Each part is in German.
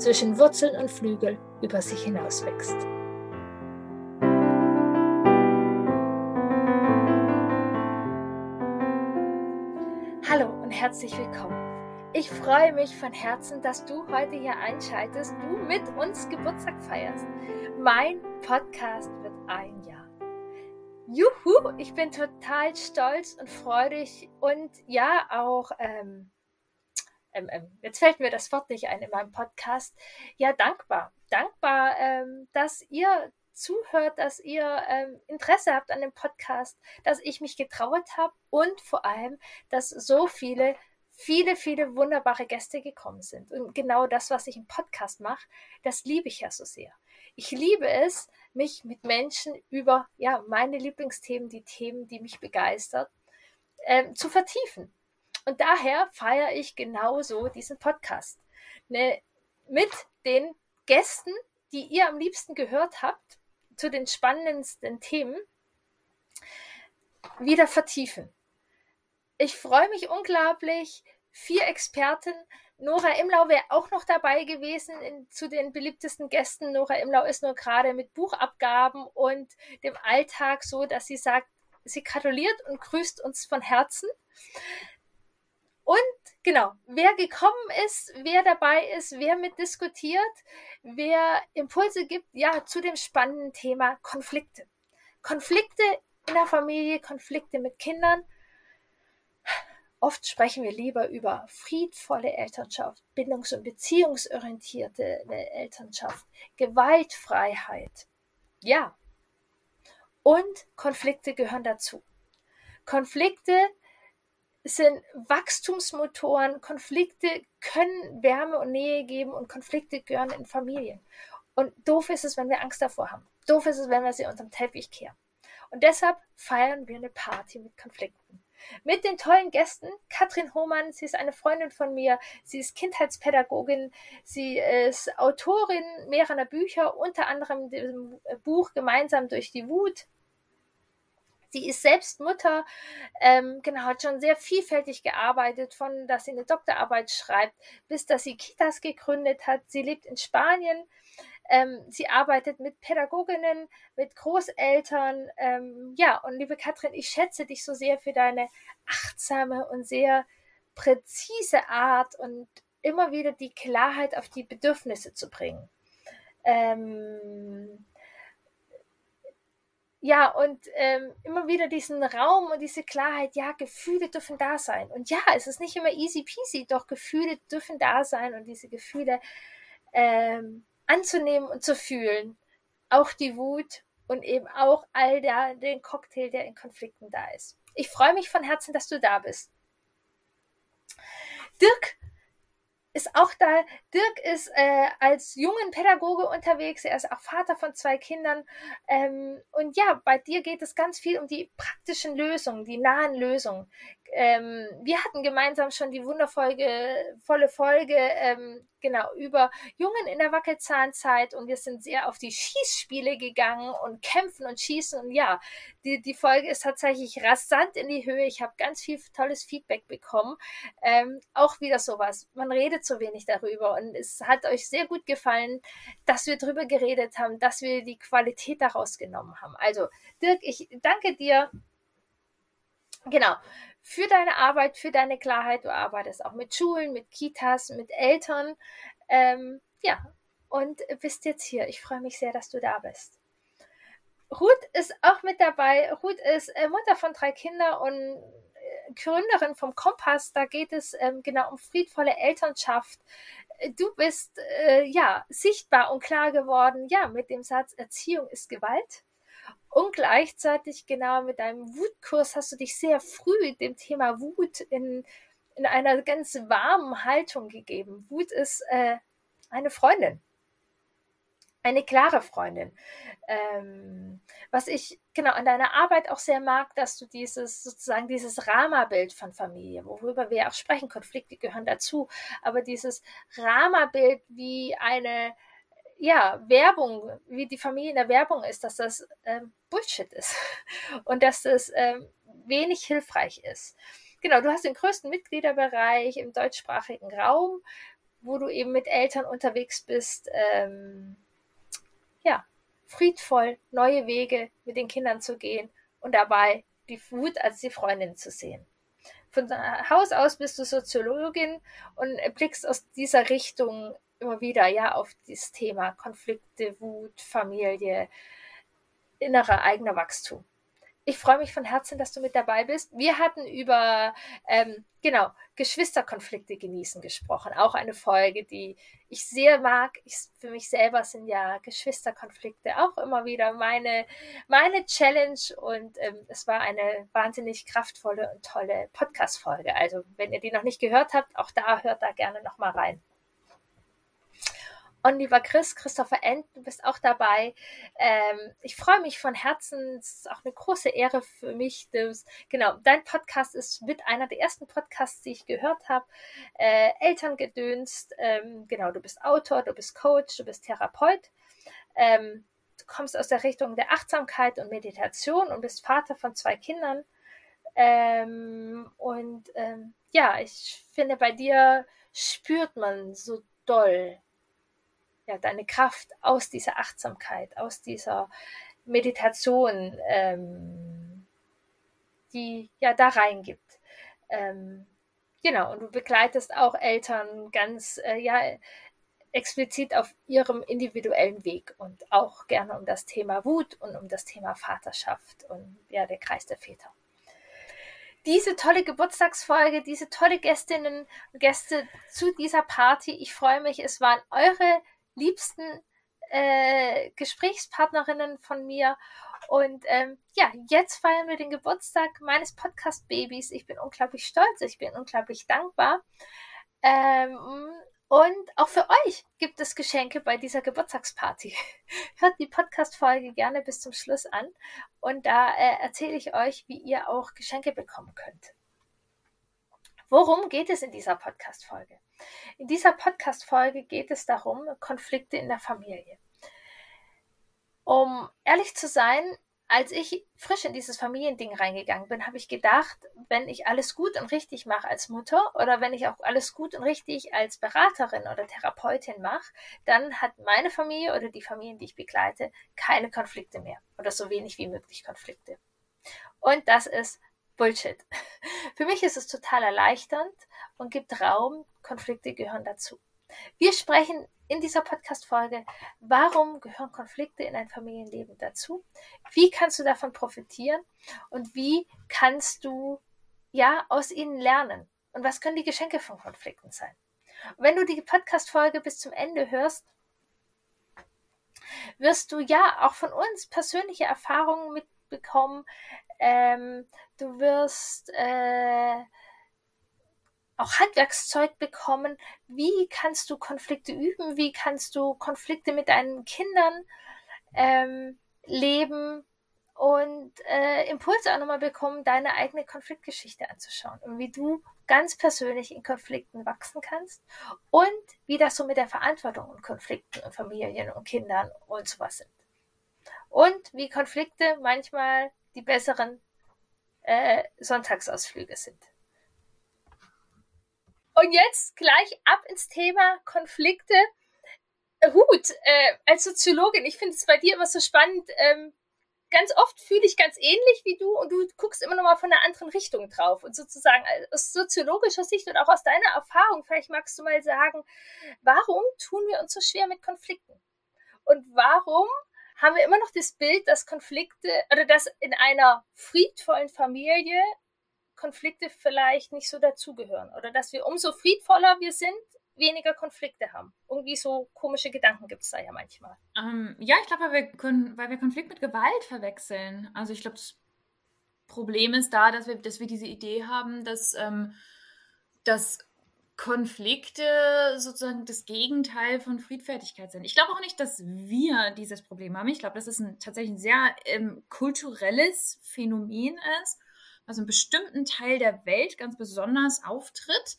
zwischen Wurzeln und Flügel über sich hinaus wächst. Hallo und herzlich willkommen. Ich freue mich von Herzen, dass du heute hier einschaltest, du mit uns Geburtstag feierst. Mein Podcast wird ein Jahr. Juhu, ich bin total stolz und freudig und ja auch ähm, ähm, ähm, jetzt fällt mir das Wort nicht ein in meinem Podcast, ja, dankbar. Dankbar, ähm, dass ihr zuhört, dass ihr ähm, Interesse habt an dem Podcast, dass ich mich getraut habe und vor allem, dass so viele, viele, viele wunderbare Gäste gekommen sind. Und genau das, was ich im Podcast mache, das liebe ich ja so sehr. Ich liebe es, mich mit Menschen über ja, meine Lieblingsthemen, die Themen, die mich begeistern, ähm, zu vertiefen. Und daher feiere ich genauso diesen Podcast. Ne, mit den Gästen, die ihr am liebsten gehört habt, zu den spannendsten Themen, wieder vertiefen. Ich freue mich unglaublich. Vier Experten. Nora Imlau wäre auch noch dabei gewesen in, zu den beliebtesten Gästen. Nora Imlau ist nur gerade mit Buchabgaben und dem Alltag so, dass sie sagt, sie gratuliert und grüßt uns von Herzen. Und genau, wer gekommen ist, wer dabei ist, wer mitdiskutiert, wer Impulse gibt, ja, zu dem spannenden Thema Konflikte. Konflikte in der Familie, Konflikte mit Kindern. Oft sprechen wir lieber über friedvolle Elternschaft, bindungs- und beziehungsorientierte Elternschaft, Gewaltfreiheit. Ja. Und Konflikte gehören dazu. Konflikte sind Wachstumsmotoren. Konflikte können Wärme und Nähe geben und Konflikte gehören in Familien. Und doof ist es, wenn wir Angst davor haben. Doof ist es, wenn wir sie unterm Teppich kehren. Und deshalb feiern wir eine Party mit Konflikten. Mit den tollen Gästen. Katrin Hohmann, sie ist eine Freundin von mir. Sie ist Kindheitspädagogin. Sie ist Autorin mehrerer Bücher, unter anderem dem Buch Gemeinsam durch die Wut. Sie ist selbst Mutter, ähm, genau, hat schon sehr vielfältig gearbeitet, von dass sie eine Doktorarbeit schreibt, bis dass sie Kitas gegründet hat. Sie lebt in Spanien. Ähm, sie arbeitet mit Pädagoginnen, mit Großeltern. Ähm, ja, und liebe Katrin, ich schätze dich so sehr für deine achtsame und sehr präzise Art und immer wieder die Klarheit auf die Bedürfnisse zu bringen. Ähm, ja, und ähm, immer wieder diesen Raum und diese Klarheit, ja, Gefühle dürfen da sein. Und ja, es ist nicht immer easy peasy, doch Gefühle dürfen da sein und diese Gefühle ähm, anzunehmen und zu fühlen. Auch die Wut und eben auch all der, den Cocktail, der in Konflikten da ist. Ich freue mich von Herzen, dass du da bist. Dirk ist auch da. Dirk ist äh, als jungen Pädagoge unterwegs. Er ist auch Vater von zwei Kindern. Ähm, und ja, bei dir geht es ganz viel um die praktischen Lösungen, die nahen Lösungen. Ähm, wir hatten gemeinsam schon die wundervolle volle Folge ähm, genau über Jungen in der Wackelzahnzeit und wir sind sehr auf die Schießspiele gegangen und kämpfen und schießen und ja, die, die Folge ist tatsächlich rasant in die Höhe. Ich habe ganz viel tolles Feedback bekommen. Ähm, auch wieder sowas. Man redet so wenig darüber und es hat euch sehr gut gefallen, dass wir darüber geredet haben, dass wir die Qualität daraus genommen haben. Also Dirk, ich danke dir. Genau für deine Arbeit, für deine Klarheit. Du arbeitest auch mit Schulen, mit Kitas, mit Eltern. Ähm, ja, und bist jetzt hier. Ich freue mich sehr, dass du da bist. Ruth ist auch mit dabei. Ruth ist äh, Mutter von drei Kindern und äh, Gründerin vom Kompass. Da geht es ähm, genau um friedvolle Elternschaft. Du bist äh, ja sichtbar und klar geworden, ja, mit dem Satz Erziehung ist Gewalt. Und gleichzeitig genau mit deinem Wutkurs hast du dich sehr früh dem Thema Wut in, in einer ganz warmen Haltung gegeben. Wut ist äh, eine Freundin. eine klare Freundin. Ähm, was ich genau an deiner Arbeit auch sehr mag, dass du dieses sozusagen dieses Rama-Bild von Familie, worüber wir auch sprechen, Konflikte gehören dazu, aber dieses Rama-Bild wie eine ja, Werbung, wie die Familie in der Werbung ist, dass das ähm, Bullshit ist und dass das ähm, wenig hilfreich ist. Genau, du hast den größten Mitgliederbereich im deutschsprachigen Raum, wo du eben mit Eltern unterwegs bist. Ähm, ja, friedvoll neue Wege mit den Kindern zu gehen und dabei die Wut als die Freundin zu sehen. Von Haus aus bist du Soziologin und blickst aus dieser Richtung immer wieder ja auf dieses Thema Konflikte, Wut, Familie, innerer eigener Wachstum. Ich freue mich von Herzen, dass du mit dabei bist. Wir hatten über, ähm, genau, Geschwisterkonflikte genießen gesprochen. Auch eine Folge, die ich sehr mag. Ich, für mich selber sind ja Geschwisterkonflikte auch immer wieder meine, meine Challenge. Und ähm, es war eine wahnsinnig kraftvolle und tolle Podcast-Folge. Also, wenn ihr die noch nicht gehört habt, auch da hört da gerne nochmal rein. Und lieber Chris, Christopher End, du bist auch dabei. Ähm, ich freue mich von Herzen. Es ist auch eine große Ehre für mich. Dass, genau, dein Podcast ist mit einer der ersten Podcasts, die ich gehört habe. Äh, Elterngedönst. Ähm, genau, du bist Autor, du bist Coach, du bist Therapeut. Ähm, du kommst aus der Richtung der Achtsamkeit und Meditation und bist Vater von zwei Kindern. Ähm, und ähm, ja, ich finde, bei dir spürt man so doll ja, deine Kraft aus dieser Achtsamkeit, aus dieser Meditation, ähm, die ja da reingibt. Ähm, genau, und du begleitest auch Eltern ganz, äh, ja, explizit auf ihrem individuellen Weg und auch gerne um das Thema Wut und um das Thema Vaterschaft und ja, der Kreis der Väter diese tolle Geburtstagsfolge, diese tolle Gästinnen und Gäste zu dieser Party. Ich freue mich, es waren eure liebsten äh, Gesprächspartnerinnen von mir. Und ähm, ja, jetzt feiern wir den Geburtstag meines Podcast-Babys. Ich bin unglaublich stolz, ich bin unglaublich dankbar. Ähm, und auch für euch gibt es Geschenke bei dieser Geburtstagsparty. Hört die Podcast-Folge gerne bis zum Schluss an und da äh, erzähle ich euch, wie ihr auch Geschenke bekommen könnt. Worum geht es in dieser Podcast-Folge? In dieser Podcast-Folge geht es darum, Konflikte in der Familie. Um ehrlich zu sein, als ich frisch in dieses Familiending reingegangen bin, habe ich gedacht, wenn ich alles gut und richtig mache als Mutter oder wenn ich auch alles gut und richtig als Beraterin oder Therapeutin mache, dann hat meine Familie oder die Familien, die ich begleite, keine Konflikte mehr oder so wenig wie möglich Konflikte. Und das ist Bullshit. Für mich ist es total erleichternd und gibt Raum. Konflikte gehören dazu. Wir sprechen in dieser Podcast-Folge, warum gehören Konflikte in ein Familienleben dazu? Wie kannst du davon profitieren? Und wie kannst du ja aus ihnen lernen? Und was können die Geschenke von Konflikten sein? Und wenn du die Podcast-Folge bis zum Ende hörst, wirst du ja auch von uns persönliche Erfahrungen mitbekommen, ähm, du wirst äh, auch Handwerkszeug bekommen. Wie kannst du Konflikte üben? Wie kannst du Konflikte mit deinen Kindern ähm, leben? Und äh, Impulse auch nochmal bekommen, deine eigene Konfliktgeschichte anzuschauen und wie du ganz persönlich in Konflikten wachsen kannst und wie das so mit der Verantwortung und Konflikten und Familien und Kindern und sowas sind. Und wie Konflikte manchmal die besseren äh, Sonntagsausflüge sind. Und jetzt gleich ab ins Thema Konflikte. Hut, äh, als Soziologin, ich finde es bei dir immer so spannend. Ähm, ganz oft fühle ich ganz ähnlich wie du und du guckst immer noch mal von einer anderen Richtung drauf. Und sozusagen aus soziologischer Sicht und auch aus deiner Erfahrung, vielleicht magst du mal sagen, warum tun wir uns so schwer mit Konflikten? Und warum haben wir immer noch das Bild, dass Konflikte oder dass in einer friedvollen Familie Konflikte vielleicht nicht so dazugehören oder dass wir umso friedvoller wir sind, weniger Konflikte haben. Irgendwie so komische Gedanken gibt es da ja manchmal. Ähm, ja, ich glaube, weil, wir, weil wir Konflikt mit Gewalt verwechseln. Also ich glaube, das Problem ist da, dass wir, dass wir diese Idee haben, dass, ähm, dass Konflikte sozusagen das Gegenteil von Friedfertigkeit sind. Ich glaube auch nicht, dass wir dieses Problem haben. Ich glaube, dass es ein, tatsächlich ein sehr ähm, kulturelles Phänomen ist, was in bestimmten Teil der Welt ganz besonders auftritt.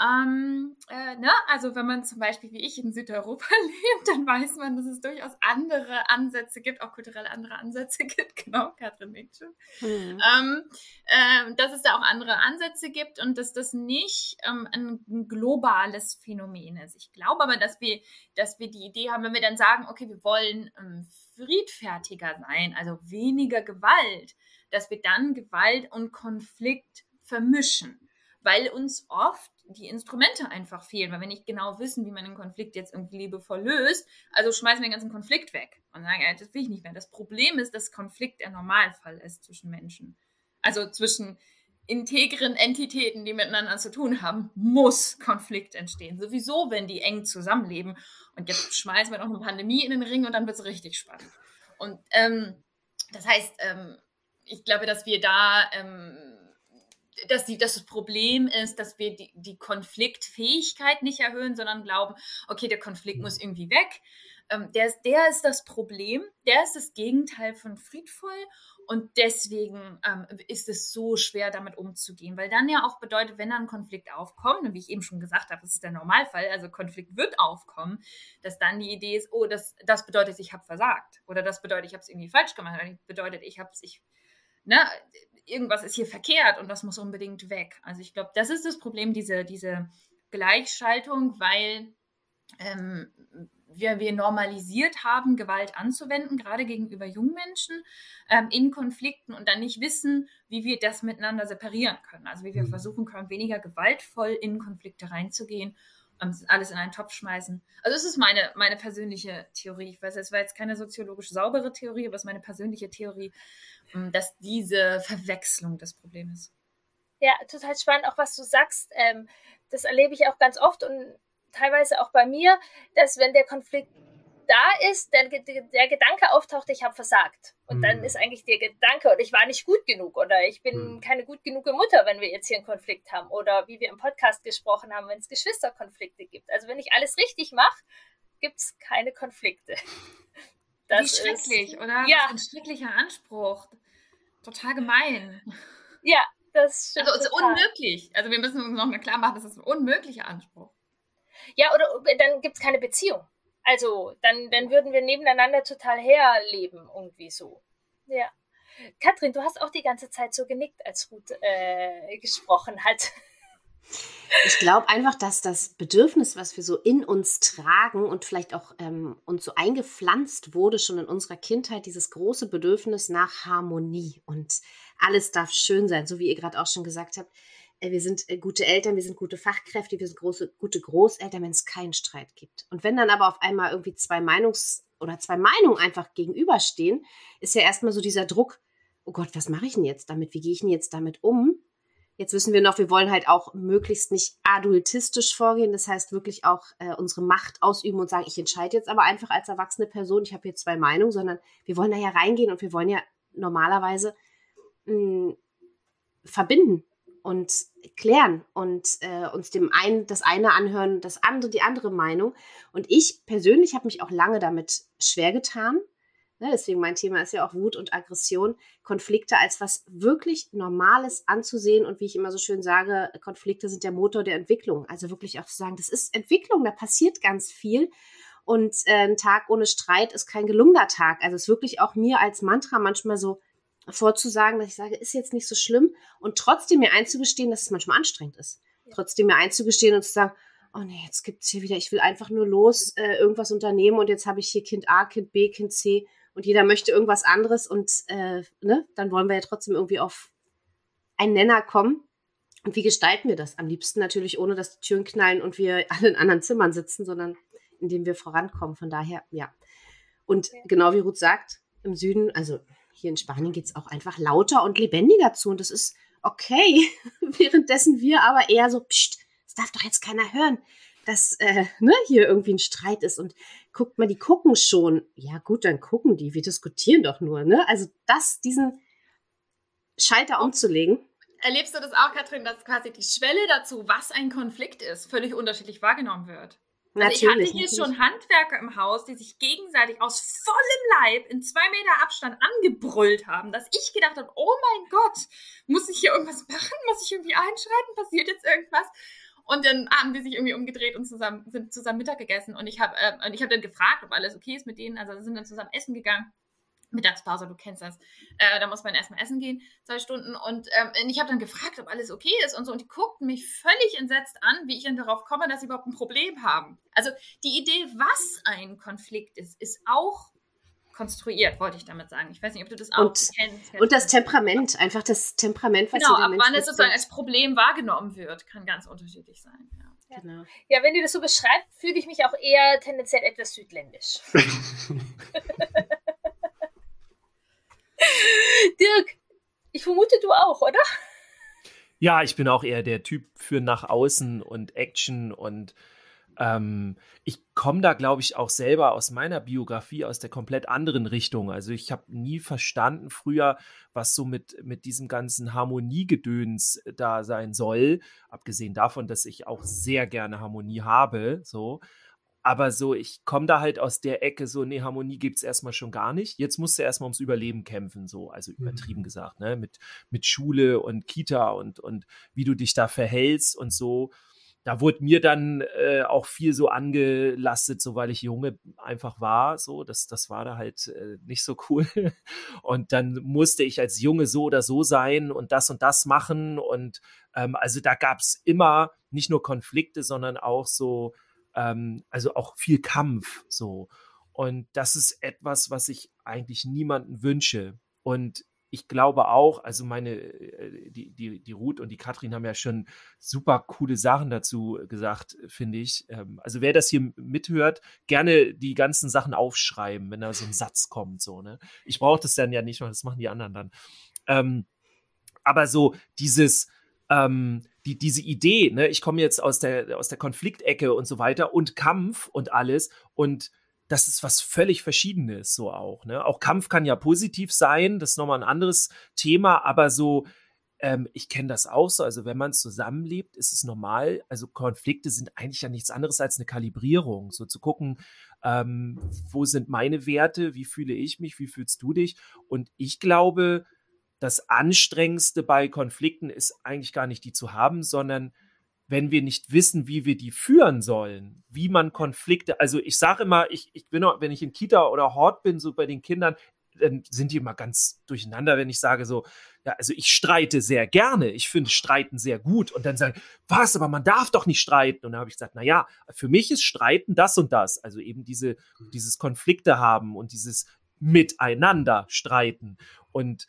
Ähm, äh, ne? Also wenn man zum Beispiel wie ich in Südeuropa lebt, dann weiß man, dass es durchaus andere Ansätze gibt, auch kulturell andere Ansätze gibt. Genau, Katrin nickt schon. Mhm. Ähm, äh, dass es da auch andere Ansätze gibt und dass das nicht ähm, ein globales Phänomen ist. Ich glaube aber, dass wir, dass wir die Idee haben, wenn wir dann sagen, okay, wir wollen ähm, friedfertiger sein, also weniger Gewalt, dass wir dann Gewalt und Konflikt vermischen weil uns oft die Instrumente einfach fehlen, weil wir nicht genau wissen, wie man einen Konflikt jetzt irgendwie liebevoll löst. Also schmeißen wir den ganzen Konflikt weg und sagen, ja, das will ich nicht mehr. Das Problem ist, dass Konflikt der Normalfall ist zwischen Menschen. Also zwischen integren Entitäten, die miteinander zu tun haben, muss Konflikt entstehen. Sowieso, wenn die eng zusammenleben. Und jetzt schmeißen wir noch eine Pandemie in den Ring und dann wird es richtig spannend. Und ähm, das heißt, ähm, ich glaube, dass wir da ähm, dass, die, dass das Problem ist, dass wir die, die Konfliktfähigkeit nicht erhöhen, sondern glauben, okay, der Konflikt muss irgendwie weg. Ähm, der, ist, der ist das Problem, der ist das Gegenteil von friedvoll und deswegen ähm, ist es so schwer, damit umzugehen, weil dann ja auch bedeutet, wenn dann ein Konflikt aufkommt, und wie ich eben schon gesagt habe, das ist der Normalfall, also Konflikt wird aufkommen, dass dann die Idee ist, oh, das, das bedeutet, ich habe versagt oder das bedeutet, ich habe es irgendwie falsch gemacht oder das bedeutet, ich habe es, ich, ne, irgendwas ist hier verkehrt und das muss unbedingt weg. Also ich glaube, das ist das Problem, diese, diese Gleichschaltung, weil ähm, wir, wir normalisiert haben, Gewalt anzuwenden, gerade gegenüber jungen Menschen ähm, in Konflikten und dann nicht wissen, wie wir das miteinander separieren können. Also wie wir mhm. versuchen können, weniger gewaltvoll in Konflikte reinzugehen alles in einen Topf schmeißen. Also es ist meine, meine persönliche Theorie. Ich weiß, es war jetzt keine soziologisch saubere Theorie, aber es ist meine persönliche Theorie, ähm, dass diese Verwechslung das Problem ist. Ja, total spannend, auch was du sagst. Ähm, das erlebe ich auch ganz oft und teilweise auch bei mir, dass wenn der Konflikt da ist, der, der Gedanke auftaucht, ich habe versagt. Und mhm. dann ist eigentlich der Gedanke, oder ich war nicht gut genug oder ich bin mhm. keine gut genug Mutter, wenn wir jetzt hier einen Konflikt haben. Oder wie wir im Podcast gesprochen haben, wenn es Geschwisterkonflikte gibt. Also wenn ich alles richtig mache, gibt es keine Konflikte. Das wie schrecklich, ist, oder? Ja. Was ein schrecklicher Anspruch. Total gemein. Ja, das stimmt. Also es ist unmöglich. Also wir müssen uns noch mal klar machen, das ist ein unmöglicher Anspruch. Ja, oder dann gibt es keine Beziehung. Also, dann, dann würden wir nebeneinander total herleben, irgendwie so. Ja. Katrin, du hast auch die ganze Zeit so genickt, als Ruth äh, gesprochen hat. Ich glaube einfach, dass das Bedürfnis, was wir so in uns tragen und vielleicht auch ähm, uns so eingepflanzt wurde, schon in unserer Kindheit, dieses große Bedürfnis nach Harmonie und alles darf schön sein, so wie ihr gerade auch schon gesagt habt. Äh, wir sind äh, gute Eltern, wir sind gute Fachkräfte, wir sind große, gute Großeltern, wenn es keinen Streit gibt. Und wenn dann aber auf einmal irgendwie zwei Meinungs- oder zwei Meinungen einfach gegenüberstehen, ist ja erstmal so dieser Druck, oh Gott, was mache ich denn jetzt damit? Wie gehe ich denn jetzt damit um? Jetzt wissen wir noch, wir wollen halt auch möglichst nicht adultistisch vorgehen, das heißt wirklich auch äh, unsere Macht ausüben und sagen, ich entscheide jetzt aber einfach als erwachsene Person, ich habe jetzt zwei Meinungen, sondern wir wollen da ja reingehen und wir wollen ja normalerweise mh, hm, verbinden und klären und äh, uns dem einen das eine anhören, das andere die andere Meinung. Und ich persönlich habe mich auch lange damit schwer getan. Ne, deswegen mein Thema ist ja auch Wut und Aggression, Konflikte als was wirklich Normales anzusehen und wie ich immer so schön sage, Konflikte sind der Motor der Entwicklung. Also wirklich auch zu sagen, das ist Entwicklung, da passiert ganz viel. Und äh, ein Tag ohne Streit ist kein gelungener Tag. Also es ist wirklich auch mir als Mantra manchmal so, vorzusagen, dass ich sage, ist jetzt nicht so schlimm und trotzdem mir einzugestehen, dass es manchmal anstrengend ist. Trotzdem mir einzugestehen und zu sagen, oh nee, jetzt gibt es hier wieder, ich will einfach nur los äh, irgendwas unternehmen und jetzt habe ich hier Kind A, Kind B, Kind C und jeder möchte irgendwas anderes und äh, ne, dann wollen wir ja trotzdem irgendwie auf einen Nenner kommen. Und wie gestalten wir das? Am liebsten natürlich, ohne dass die Türen knallen und wir alle in anderen Zimmern sitzen, sondern indem wir vorankommen. Von daher, ja. Und genau wie Ruth sagt, im Süden, also hier in Spanien geht es auch einfach lauter und lebendiger zu und das ist okay. Währenddessen wir aber eher so, pst, das darf doch jetzt keiner hören, dass äh, ne, hier irgendwie ein Streit ist und guckt mal, die gucken schon. Ja gut, dann gucken die, wir diskutieren doch nur. Ne? Also das, diesen Schalter umzulegen, Erlebst du das auch, Katrin, dass quasi die Schwelle dazu, was ein Konflikt ist, völlig unterschiedlich wahrgenommen wird? Also ich hatte hier natürlich. schon Handwerker im Haus, die sich gegenseitig aus vollem Leib in zwei Meter Abstand angebrüllt haben, dass ich gedacht habe, oh mein Gott, muss ich hier irgendwas machen? Muss ich irgendwie einschreiten? Passiert jetzt irgendwas? Und dann haben die sich irgendwie umgedreht und zusammen, sind zusammen Mittag gegessen. Und ich habe äh, hab dann gefragt, ob alles okay ist mit denen. Also sind dann zusammen essen gegangen. Mittagspause, du kennst das. Äh, da muss man erstmal essen gehen, zwei Stunden. Und ähm, ich habe dann gefragt, ob alles okay ist und so. Und die guckten mich völlig entsetzt an, wie ich dann darauf komme, dass sie überhaupt ein Problem haben. Also die Idee, was ein Konflikt ist, ist auch konstruiert, wollte ich damit sagen. Ich weiß nicht, ob du das auch und, kennst. Und das Temperament, einfach das Temperament, was Genau, ab wann es sozusagen als Problem wahrgenommen wird, kann ganz unterschiedlich sein. Ja. Genau. ja, wenn du das so beschreibst, fühle ich mich auch eher tendenziell etwas südländisch. Dirk, ich vermute du auch, oder? Ja, ich bin auch eher der Typ für nach außen und Action und ähm, ich komme da, glaube ich, auch selber aus meiner Biografie aus der komplett anderen Richtung. Also ich habe nie verstanden früher, was so mit, mit diesem ganzen Harmoniegedöns da sein soll. Abgesehen davon, dass ich auch sehr gerne Harmonie habe, so. Aber so, ich komme da halt aus der Ecke, so, nee, Harmonie gibt es erstmal schon gar nicht. Jetzt musst du erstmal ums Überleben kämpfen, so, also übertrieben mhm. gesagt, ne? Mit, mit Schule und Kita und, und wie du dich da verhältst und so. Da wurde mir dann äh, auch viel so angelastet, so weil ich Junge einfach war. So, das, das war da halt äh, nicht so cool. Und dann musste ich als Junge so oder so sein und das und das machen. Und ähm, also da gab es immer nicht nur Konflikte, sondern auch so ähm, also auch viel Kampf so. Und das ist etwas, was ich eigentlich niemanden wünsche. Und ich glaube auch, also meine, äh, die, die, die Ruth und die Katrin haben ja schon super coole Sachen dazu gesagt, finde ich. Ähm, also wer das hier mithört, gerne die ganzen Sachen aufschreiben, wenn da so ein Satz kommt, so, ne? Ich brauche das dann ja nicht, das machen die anderen dann. Ähm, aber so dieses, ähm, die, diese Idee, ne, ich komme jetzt aus der, aus der Konfliktecke und so weiter und Kampf und alles und das ist was völlig Verschiedenes so auch. Ne? Auch Kampf kann ja positiv sein, das ist nochmal ein anderes Thema, aber so, ähm, ich kenne das auch so, also wenn man zusammenlebt, ist es normal, also Konflikte sind eigentlich ja nichts anderes als eine Kalibrierung, so zu gucken, ähm, wo sind meine Werte, wie fühle ich mich, wie fühlst du dich und ich glaube, das Anstrengendste bei Konflikten ist eigentlich gar nicht die zu haben, sondern wenn wir nicht wissen, wie wir die führen sollen, wie man Konflikte, also ich sage immer, ich, ich bin, wenn ich in Kita oder Hort bin, so bei den Kindern, dann sind die immer ganz durcheinander, wenn ich sage so, ja, also ich streite sehr gerne, ich finde Streiten sehr gut. Und dann sagen, was, aber man darf doch nicht streiten. Und dann habe ich gesagt, na ja, für mich ist Streiten das und das, also eben diese, dieses Konflikte haben und dieses Miteinander streiten. Und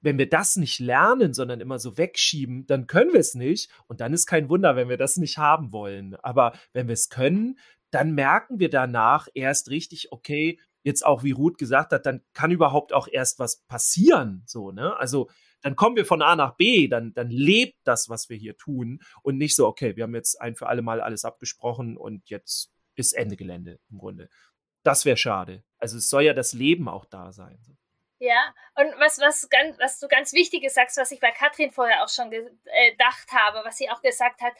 wenn wir das nicht lernen, sondern immer so wegschieben, dann können wir es nicht. Und dann ist kein Wunder, wenn wir das nicht haben wollen. Aber wenn wir es können, dann merken wir danach erst richtig, okay, jetzt auch wie Ruth gesagt hat, dann kann überhaupt auch erst was passieren. So, ne? Also dann kommen wir von A nach B, dann, dann lebt das, was wir hier tun und nicht so, okay, wir haben jetzt ein für alle Mal alles abgesprochen und jetzt ist Ende Gelände im Grunde. Das wäre schade. Also es soll ja das Leben auch da sein. Ja, und was, was, ganz, was du ganz Wichtiges sagst, was ich bei Katrin vorher auch schon äh, gedacht habe, was sie auch gesagt hat,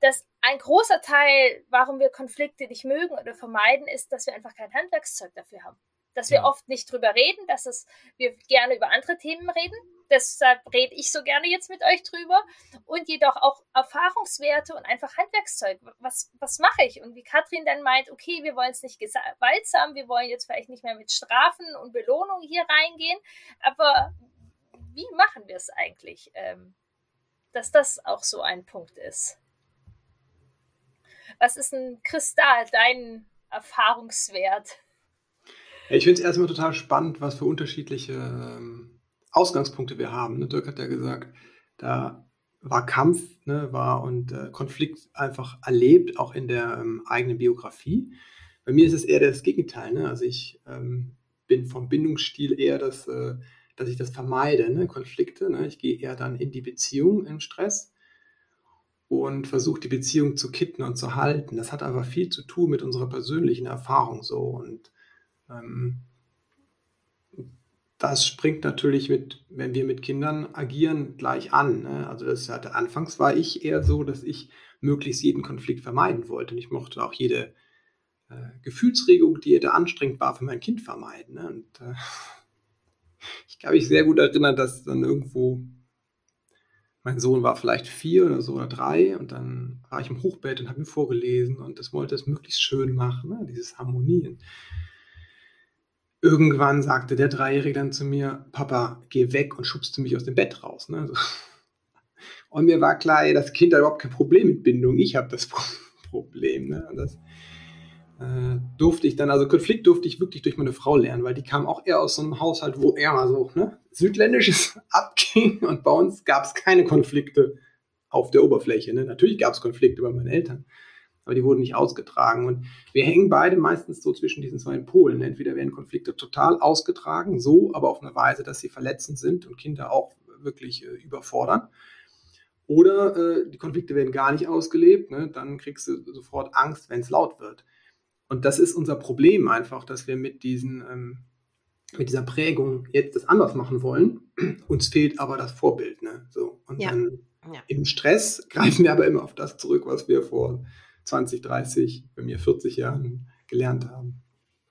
dass ein großer Teil, warum wir Konflikte nicht mögen oder vermeiden, ist, dass wir einfach kein Handwerkszeug dafür haben. Dass wir ja. oft nicht drüber reden, dass es, wir gerne über andere Themen reden, Deshalb rede ich so gerne jetzt mit euch drüber. Und jedoch auch Erfahrungswerte und einfach Handwerkszeug. Was, was mache ich? Und wie Katrin dann meint, okay, wir wollen es nicht gewaltsam, wir wollen jetzt vielleicht nicht mehr mit Strafen und Belohnungen hier reingehen. Aber wie machen wir es eigentlich? Ähm, dass das auch so ein Punkt ist. Was ist ein Kristall, dein Erfahrungswert? Ich finde es erstmal total spannend, was für unterschiedliche ähm, Ausgangspunkte wir haben. Ne? Dirk hat ja gesagt, da war Kampf, ne, war und äh, Konflikt einfach erlebt, auch in der ähm, eigenen Biografie. Bei mir ist es eher das Gegenteil. Ne? Also ich ähm, bin vom Bindungsstil eher das, äh, dass ich das vermeide, ne? Konflikte. Ne? Ich gehe eher dann in die Beziehung im Stress und versuche die Beziehung zu kitten und zu halten. Das hat aber viel zu tun mit unserer persönlichen Erfahrung so und ähm, das springt natürlich mit, wenn wir mit Kindern agieren, gleich an. Ne? Also das hatte, anfangs war ich eher so, dass ich möglichst jeden Konflikt vermeiden wollte. Und ich mochte auch jede äh, Gefühlsregung, die hätte anstrengend war, für mein Kind vermeiden. Ne? Und äh, ich kann mich sehr gut erinnern, dass dann irgendwo mein Sohn war vielleicht vier oder so oder drei und dann war ich im Hochbett und habe ihm vorgelesen und das wollte es möglichst schön machen, ne? dieses Harmonien. Irgendwann sagte der Dreijährige dann zu mir, Papa, geh weg und schubste mich aus dem Bett raus. Ne? So. Und mir war klar, das Kind hat überhaupt kein Problem mit Bindung, ich habe das Problem. Ne? Und das äh, durfte ich dann, also Konflikt durfte ich wirklich durch meine Frau lernen, weil die kam auch eher aus so einem Haushalt, wo eher mal so ne, südländisches abging und bei uns gab es keine Konflikte auf der Oberfläche. Ne? Natürlich gab es Konflikte bei meinen Eltern, aber die wurden nicht ausgetragen. Und wir hängen beide meistens so zwischen diesen zwei Polen. Entweder werden Konflikte total ausgetragen, so, aber auf eine Weise, dass sie verletzend sind und Kinder auch wirklich äh, überfordern. Oder äh, die Konflikte werden gar nicht ausgelebt, ne? dann kriegst du sofort Angst, wenn es laut wird. Und das ist unser Problem einfach, dass wir mit diesen, ähm, mit dieser Prägung jetzt das anders machen wollen. Uns fehlt aber das Vorbild. Ne? So. Und ja. dann ja. im Stress greifen wir aber immer auf das zurück, was wir vor 20, 30, bei mir 40 Jahren gelernt haben.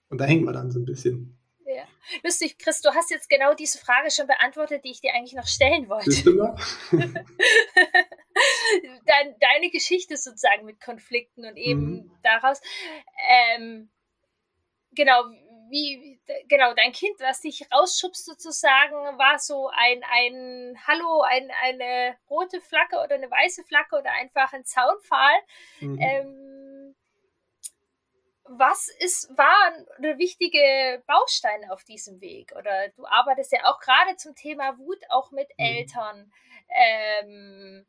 Und da hängen wir dann so ein bisschen. Ja. Lustig, Chris, du hast jetzt genau diese Frage schon beantwortet, die ich dir eigentlich noch stellen wollte. Dein, deine Geschichte sozusagen mit Konflikten und eben mhm. daraus. Ähm, genau, wie, genau, dein Kind, was dich rausschubst sozusagen, war so ein, ein Hallo, ein, eine rote Flagge oder eine weiße Flagge oder einfach ein Zaunpfahl. Mhm. Ähm, was ist, waren wichtige Bausteine auf diesem Weg? Oder du arbeitest ja auch gerade zum Thema Wut auch mit mhm. Eltern. Ähm,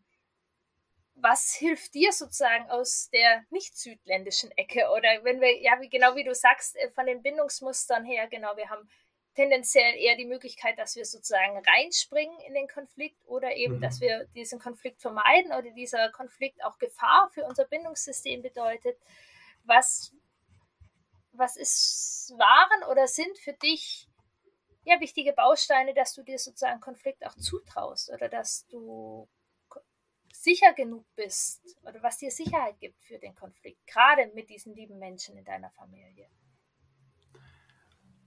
was hilft dir sozusagen aus der nicht südländischen Ecke? Oder wenn wir, ja, wie, genau wie du sagst, äh, von den Bindungsmustern her, genau, wir haben tendenziell eher die Möglichkeit, dass wir sozusagen reinspringen in den Konflikt oder eben, mhm. dass wir diesen Konflikt vermeiden oder dieser Konflikt auch Gefahr für unser Bindungssystem bedeutet. Was, was ist, waren oder sind für dich ja wichtige Bausteine, dass du dir sozusagen Konflikt auch zutraust oder dass du sicher genug bist oder was dir Sicherheit gibt für den Konflikt, gerade mit diesen lieben Menschen in deiner Familie?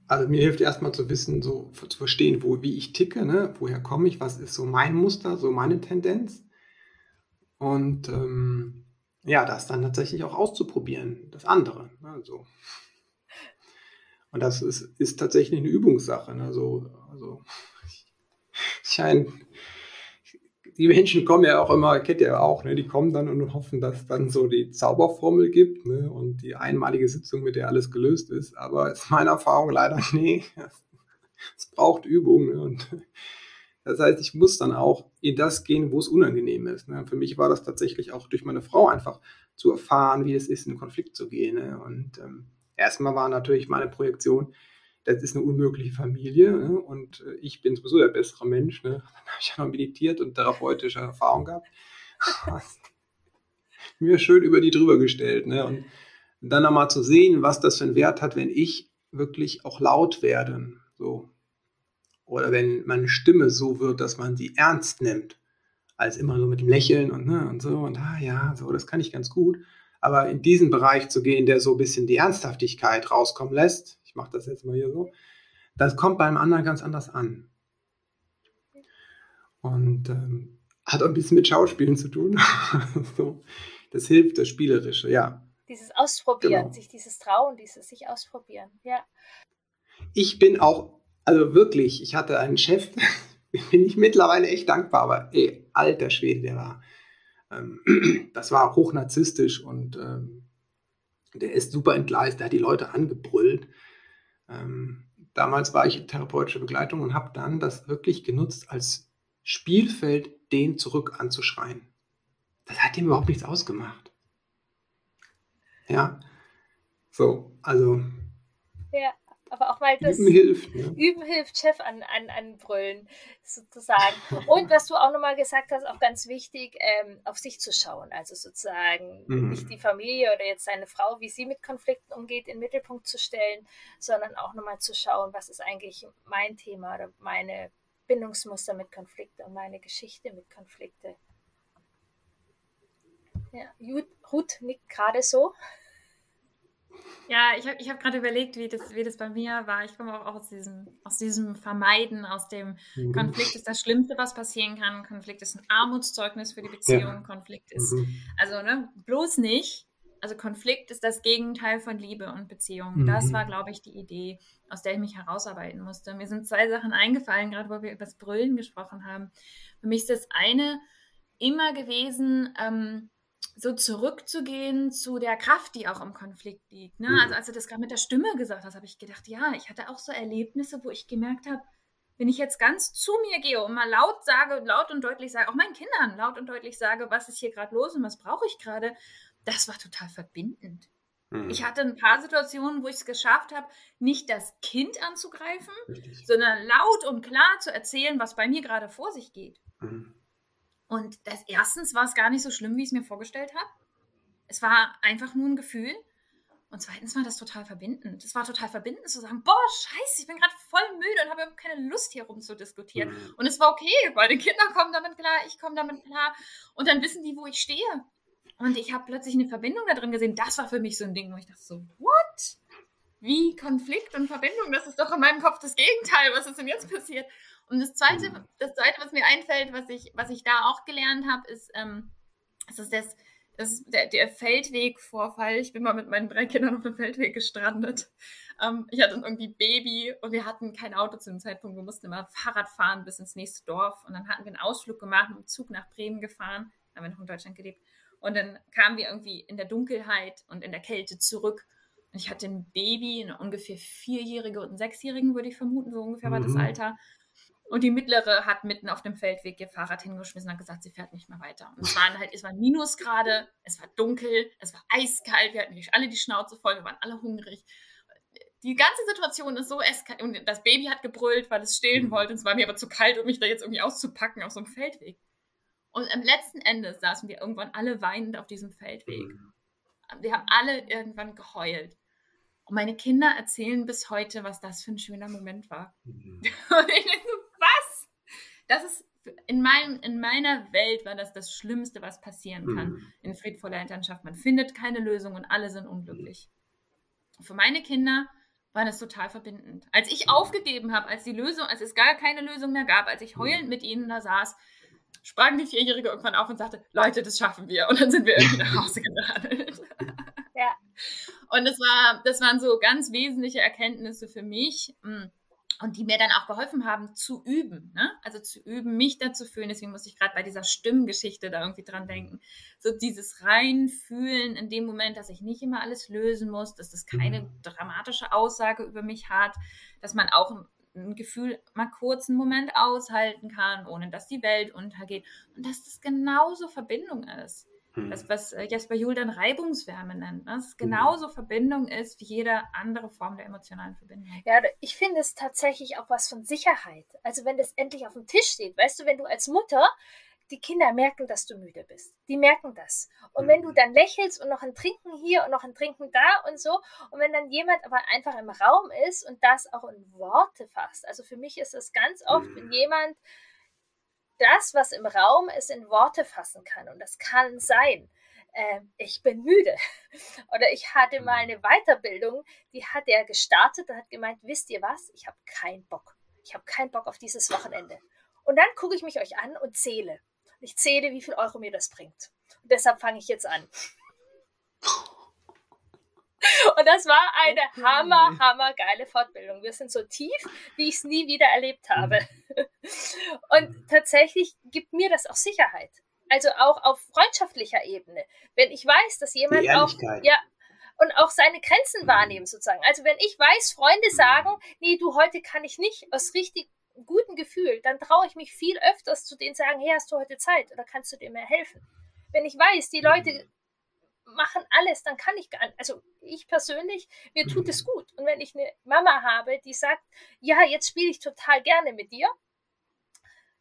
Also mir hilft erstmal zu wissen, so zu verstehen, wo, wie ich ticke, ne? woher komme ich, was ist so mein Muster, so meine Tendenz. Und ähm, ja, das dann tatsächlich auch auszuprobieren, das andere. Ne? So. Und das ist, ist tatsächlich eine Übungssache. Ne? So, also, ich, ich ein, die Menschen kommen ja auch immer, kennt ihr ja auch, ne? die kommen dann und hoffen, dass es dann so die Zauberformel gibt ne? und die einmalige Sitzung, mit der alles gelöst ist. Aber ist meine Erfahrung leider, nee, es braucht Übung. Ne? Und das heißt, ich muss dann auch in das gehen, wo es unangenehm ist. Ne? Für mich war das tatsächlich auch durch meine Frau einfach zu erfahren, wie es ist, in einen Konflikt zu gehen. Ne? Und ähm, erstmal war natürlich meine Projektion, das ist eine unmögliche Familie ne? und äh, ich bin sowieso der bessere Mensch. Ne? Dann habe ich ja noch meditiert und therapeutische Erfahrung gehabt. Mir schön über die drüber gestellt. Ne? Und dann nochmal zu sehen, was das für einen Wert hat, wenn ich wirklich auch laut werde. So. Oder wenn meine Stimme so wird, dass man sie ernst nimmt, als immer so mit dem Lächeln und, ne, und so und ah ja, so, das kann ich ganz gut. Aber in diesen Bereich zu gehen, der so ein bisschen die Ernsthaftigkeit rauskommen lässt, ich mache das jetzt mal hier so, das kommt beim anderen ganz anders an. Und ähm, hat auch ein bisschen mit Schauspielen zu tun. so, das hilft, das Spielerische, ja. Dieses Ausprobieren, genau. sich dieses Trauen, dieses sich ausprobieren, ja. Ich bin auch, also wirklich, ich hatte einen Chef, bin ich mittlerweile echt dankbar, aber ey, alter Schwede, der war, ähm, das war hochnarzisstisch und ähm, der ist super entgleist, der hat die Leute angebrüllt. Ähm, damals war ich in therapeutischer Begleitung und habe dann das wirklich genutzt als Spielfeld, den zurück anzuschreien. Das hat ihm überhaupt nichts ausgemacht. Ja, so, also. Ja, Aber auch mal das Üben hilft. Ne? Üben hilft, Chef an, an, anbrüllen, sozusagen. Und was du auch nochmal gesagt hast, auch ganz wichtig, ähm, auf sich zu schauen. Also sozusagen Mhm. nicht die Familie oder jetzt seine Frau, wie sie mit Konflikten umgeht, in den Mittelpunkt zu stellen, sondern auch nochmal zu schauen, was ist eigentlich mein Thema oder meine Bindungsmuster mit Konflikte und meine Geschichte mit Konflikte. Ja, Ruth nickt gerade so. Ja, ich habe ich hab gerade überlegt, wie das, wie das bei mir war. Ich komme auch aus diesem, aus diesem Vermeiden, aus dem Mhm. Konflikt ist das Schlimmste, was passieren kann. Konflikt ist ein Armutszeugnis für die Beziehung. Konflikt ist, Mhm. also ne, bloß nicht. Also Konflikt ist das Gegenteil von Liebe und Beziehung. Das Mhm. war, glaube ich, die Idee, aus der ich mich herausarbeiten musste. Mir sind zwei Sachen eingefallen, gerade wo wir über das Brüllen gesprochen haben. Für mich ist das eine immer gewesen, ähm, so zurückzugehen zu der Kraft, die auch im Konflikt liegt. Ne? Mhm. Also als du das gerade mit der Stimme gesagt hast, habe ich gedacht, ja, ich hatte auch so Erlebnisse, wo ich gemerkt habe, wenn ich jetzt ganz zu mir gehe und mal laut sage, laut und deutlich sage, auch meinen Kindern laut und deutlich sage, was ist hier gerade los und was brauche ich gerade, das war total verbindend. Mhm. Ich hatte ein paar Situationen, wo ich es geschafft habe, nicht das Kind anzugreifen, Richtig. sondern laut und klar zu erzählen, was bei mir gerade vor sich geht. Mhm. Und das erstens war es gar nicht so schlimm, wie ich es mir vorgestellt habe. Es war einfach nur ein Gefühl. Und zweitens war das total verbindend. Es war total verbindend zu sagen, boah, scheiße, ich bin gerade voll müde und habe überhaupt keine Lust hier rumzudiskutieren. Mhm. Und es war okay, weil die Kinder kommen damit klar, ich komme damit klar. Und dann wissen die, wo ich stehe. Und ich habe plötzlich eine Verbindung da drin gesehen. Das war für mich so ein Ding, wo ich dachte so, what? Wie Konflikt und Verbindung? Das ist doch in meinem Kopf das Gegenteil. Was ist denn jetzt passiert? Und das Zweite, das Zweite was mir einfällt, was ich, was ich da auch gelernt habe, ist, ähm, das ist das, das ist der, der Feldwegvorfall. Ich bin mal mit meinen drei Kindern auf dem Feldweg gestrandet. Ähm, ich hatte irgendwie Baby und wir hatten kein Auto zu dem Zeitpunkt. Wir mussten immer Fahrrad fahren bis ins nächste Dorf. Und dann hatten wir einen Ausflug gemacht, mit dem Zug nach Bremen gefahren. Da haben wir noch in Deutschland gelebt. Und dann kamen wir irgendwie in der Dunkelheit und in der Kälte zurück. Und ich hatte ein Baby, eine ungefähr Vierjährige und einen Sechsjährigen, würde ich vermuten, so ungefähr war das Mhm. Alter. Und die mittlere hat mitten auf dem Feldweg ihr Fahrrad hingeschmissen und gesagt, sie fährt nicht mehr weiter. Und es waren halt, es war Minusgrade, es war dunkel, es war eiskalt, wir hatten natürlich alle die Schnauze voll, wir waren alle hungrig. Die ganze Situation ist so eskaliert. Und das Baby hat gebrüllt, weil es stillen wollte. Und es war mir aber zu kalt, um mich da jetzt irgendwie auszupacken auf so einem Feldweg. Und am letzten Ende saßen wir irgendwann alle weinend auf diesem Feldweg. Mhm. Wir haben alle irgendwann geheult. Und meine Kinder erzählen bis heute, was das für ein schöner Moment war. Mhm. Und ich denke so? Das ist, in, meinem, in meiner Welt war das das Schlimmste, was passieren kann Mhm. in friedvoller Elternschaft. Man findet keine Lösung und alle sind unglücklich. Für meine Kinder war das total verbindend. Als ich aufgegeben habe, als die Lösung, als es gar keine Lösung mehr gab, als ich heulend mit ihnen da saß, sprang die Vierjährige irgendwann auf und sagte, Leute, das schaffen wir. Und dann sind wir irgendwie nach Hause geradelt. Ja. Und das, war, das waren so ganz wesentliche Erkenntnisse für mich. mm, Und die mir dann auch geholfen haben, zu üben. Ne? Also zu üben, mich dazu fühlen. Deswegen muss ich gerade bei dieser Stimmgeschichte da irgendwie dran denken. So dieses Reinfühlen in dem Moment, dass ich nicht immer alles lösen muss, dass das keine Mhm. dramatische Aussage über mich hat, dass man auch ein, ein Gefühl mal kurz einen Moment aushalten kann, ohne dass die Welt untergeht. Und dass das genauso Verbindung ist. Mhm. Das, was äh, Jesper Juhl dann Reibungswärme nennt, ne? dass es genauso Verbindung ist wie jede andere Form der emotionalen Verbindung. Ja, ich finde es tatsächlich auch was von Sicherheit. Also wenn das endlich auf dem Tisch steht, weißt du, wenn du als Mutter, die Kinder merken, dass du müde bist. Die merken das. Und wenn du Mhm. dann lächelst und noch ein Trinken hier und noch ein Trinken da und so, und wenn dann jemand aber einfach im Raum ist und das auch in Worte fasst. Also für mich ist es ganz oft, wenn Mhm. jemand das, was im Raum ist, in Worte fassen kann. Und das kann sein, äh, ich bin müde. Oder ich hatte mal eine Weiterbildung, die hat er gestartet und hat gemeint, wisst ihr was, ich habe keinen Bock. Ich habe keinen Bock auf dieses Wochenende. Und dann gucke ich mich euch an und zähle. Ich zähle, wie viel Euro mir das bringt. Und deshalb fange ich jetzt an. Und das war eine Okay. hammer, hammer geile Fortbildung. Wir sind so tief, wie ich es nie wieder erlebt habe. Und tatsächlich gibt mir das auch Sicherheit. Also auch auf freundschaftlicher Ebene. Wenn ich weiß, dass jemand auch, ja, und auch seine Grenzen wahrnehmen sozusagen. Also wenn ich weiß, Freunde sagen, nee, du, heute kann ich nicht, aus richtig gutem Gefühl, dann traue ich mich viel öfters zu denen sagen, hey, hast du heute Zeit oder kannst du dir mehr helfen? Wenn ich weiß, die Leute machen alles, dann kann ich gar nicht. Also ich persönlich, mir tut es gut. Und wenn ich eine Mama habe, die sagt, ja, jetzt spiele ich total gerne mit dir,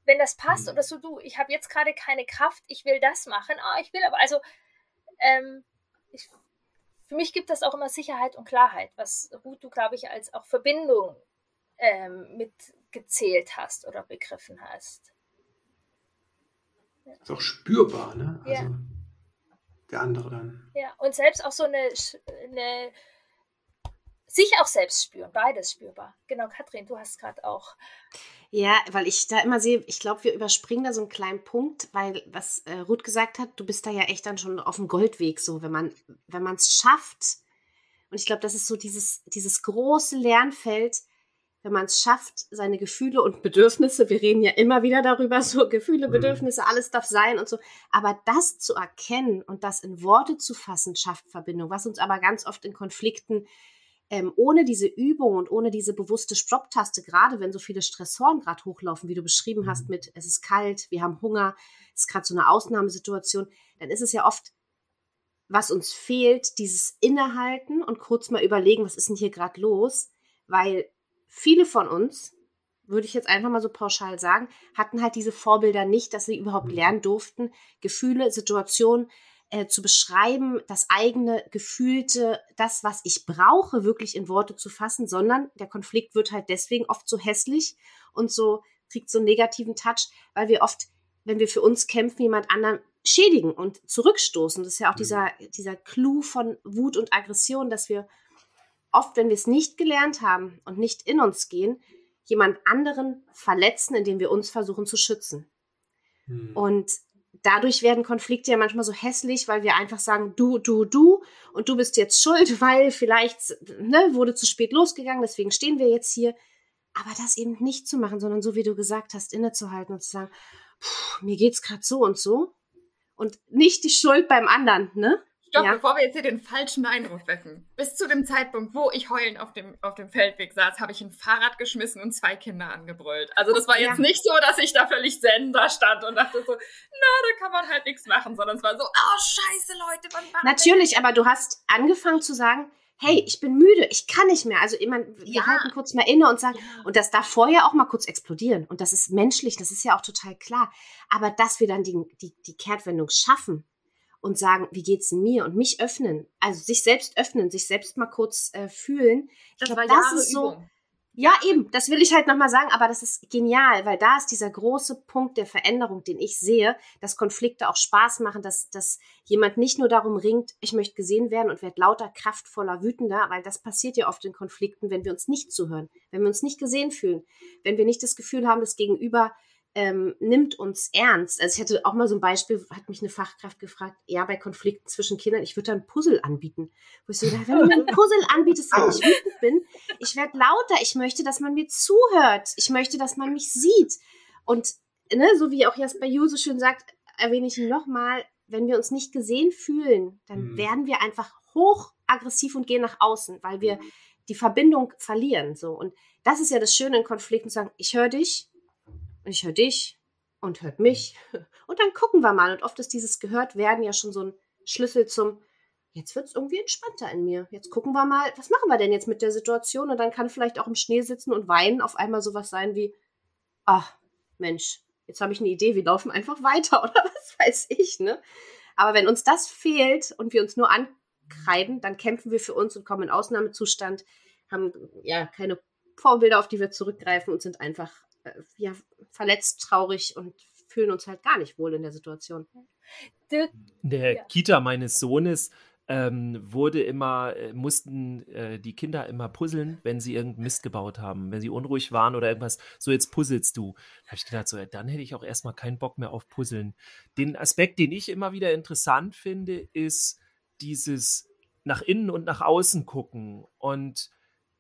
wenn das passt oder so, du, ich habe jetzt gerade keine Kraft, ich will das machen, ah, ich will aber, also ähm, ich, für mich gibt das auch immer Sicherheit und Klarheit, was Ruth, du, glaube ich, als auch Verbindung ähm, mitgezählt hast oder begriffen hast. Ja. Ist auch spürbar, ne? Also ja. Der andere dann. Ja, und selbst auch so eine, eine sich auch selbst spüren, beides spürbar. Genau, Katrin, du hast gerade auch. Ja, weil ich da immer sehe, ich glaube, wir überspringen da so einen kleinen Punkt, weil was äh, Ruth gesagt hat, du bist da ja echt dann schon auf dem Goldweg, so wenn man wenn man es schafft. Und ich glaube, das ist so dieses dieses große Lernfeld, wenn man es schafft, seine Gefühle und Bedürfnisse, wir reden ja immer wieder darüber, so Gefühle, mhm. Bedürfnisse, alles darf sein und so, aber das zu erkennen und das in Worte zu fassen, schafft Verbindung, was uns aber ganz oft in Konflikten ähm, ohne diese Übung und ohne diese bewusste Stopptaste, gerade wenn so viele Stressoren gerade hochlaufen, wie du beschrieben hast, mhm. mit es ist kalt, wir haben Hunger, es ist gerade so eine Ausnahmesituation, dann ist es ja oft, was uns fehlt, dieses Innehalten und kurz mal überlegen, was ist denn hier gerade los, weil viele von uns, würde ich jetzt einfach mal so pauschal sagen, hatten halt diese Vorbilder nicht, dass sie überhaupt mhm. lernen durften, Gefühle, Situationen äh, zu beschreiben, das eigene Gefühlte, das, was ich brauche, wirklich in Worte zu fassen, sondern der Konflikt wird halt deswegen oft so hässlich und so kriegt so einen negativen Touch, weil wir oft, wenn wir für uns kämpfen, jemand anderen schädigen und zurückstoßen. Das ist ja auch mhm. dieser, dieser Clou von Wut und Aggression, dass wir oft, wenn wir es nicht gelernt haben und nicht in uns gehen, jemand anderen verletzen, indem wir uns versuchen zu schützen. Hm. Und dadurch werden Konflikte ja manchmal so hässlich, weil wir einfach sagen, du, du, du und du bist jetzt schuld, weil vielleicht ne, wurde zu spät losgegangen, deswegen stehen wir jetzt hier. Aber das eben nicht zu machen, sondern so wie du gesagt hast, innezuhalten und zu sagen, mir geht's gerade so und so und nicht die Schuld beim anderen, ne? Stopp, ja. bevor wir jetzt hier den falschen Eindruck wecken. Bis zu dem Zeitpunkt, wo ich heulend auf dem, auf dem Feldweg saß, habe ich ein Fahrrad geschmissen und zwei Kinder angebrüllt. Also das war jetzt ja. nicht so, dass ich da völlig zen da stand und dachte so, na, da kann man halt nichts machen, sondern es war so, oh, scheiße, Leute, wann war Natürlich, aber du hast angefangen zu sagen, hey, ich bin müde, ich kann nicht mehr. Also immer, wir ja. halten kurz mal inne und sagen, ja. und das darf vorher auch mal kurz explodieren. Und das ist menschlich, das ist ja auch total klar. Aber dass wir dann die, die, die Kehrtwendung schaffen, und sagen, wie geht's mir und mich öffnen, also sich selbst öffnen, sich selbst mal kurz äh, fühlen. Ich glaube, das, ist so. Übung. Ja, eben, das will ich halt nochmal sagen, aber das ist genial, weil da ist dieser große Punkt der Veränderung, den ich sehe, dass Konflikte auch Spaß machen, dass, dass jemand nicht nur darum ringt, ich möchte gesehen werden und werde lauter, kraftvoller, wütender, weil das passiert ja oft in Konflikten, wenn wir uns nicht zuhören, wenn wir uns nicht gesehen fühlen, wenn wir nicht das Gefühl haben, das Gegenüber ähm, nimmt uns ernst. Also ich hatte auch mal so ein Beispiel, hat mich eine Fachkraft gefragt, ja, bei Konflikten zwischen Kindern, ich würde da ein Puzzle anbieten. Wo ich so dachte, wenn du ein Puzzle anbietest, wenn ich wütend bin, ich werde lauter, ich möchte, dass man mir zuhört, ich möchte, dass man mich sieht. Und ne, so wie auch Jasper Ju so schön sagt, erwähne ich nochmal, wenn wir uns nicht gesehen fühlen, dann mhm. werden wir einfach hoch aggressiv und gehen nach außen, weil wir die Verbindung verlieren. So. Und das ist ja das Schöne in Konflikten, zu sagen, ich höre dich, und ich höre dich und hört mich. Und dann gucken wir mal. Und oft ist dieses gehört werden ja schon so ein Schlüssel zum, jetzt wird es irgendwie entspannter in mir. Jetzt gucken wir mal, was machen wir denn jetzt mit der Situation? Und dann kann vielleicht auch im Schnee sitzen und weinen auf einmal sowas sein wie, ach, Mensch, jetzt habe ich eine Idee, wir laufen einfach weiter oder was weiß ich, ne? Aber wenn uns das fehlt und wir uns nur ankreiden, dann kämpfen wir für uns und kommen in Ausnahmezustand, haben ja keine Vorbilder, auf die wir zurückgreifen und sind einfach ja, verletzt, traurig und fühlen uns halt gar nicht wohl in der Situation. In der ja. Kita meines Sohnes ähm, wurde immer, äh, mussten äh, die Kinder immer puzzeln, wenn sie irgendeinen Mist gebaut haben, wenn sie unruhig waren oder irgendwas, so jetzt puzzelst du. Da habe ich gedacht, so, dann hätte ich auch erstmal keinen Bock mehr auf Puzzeln. Den Aspekt, den ich immer wieder interessant finde, ist dieses nach innen und nach außen gucken und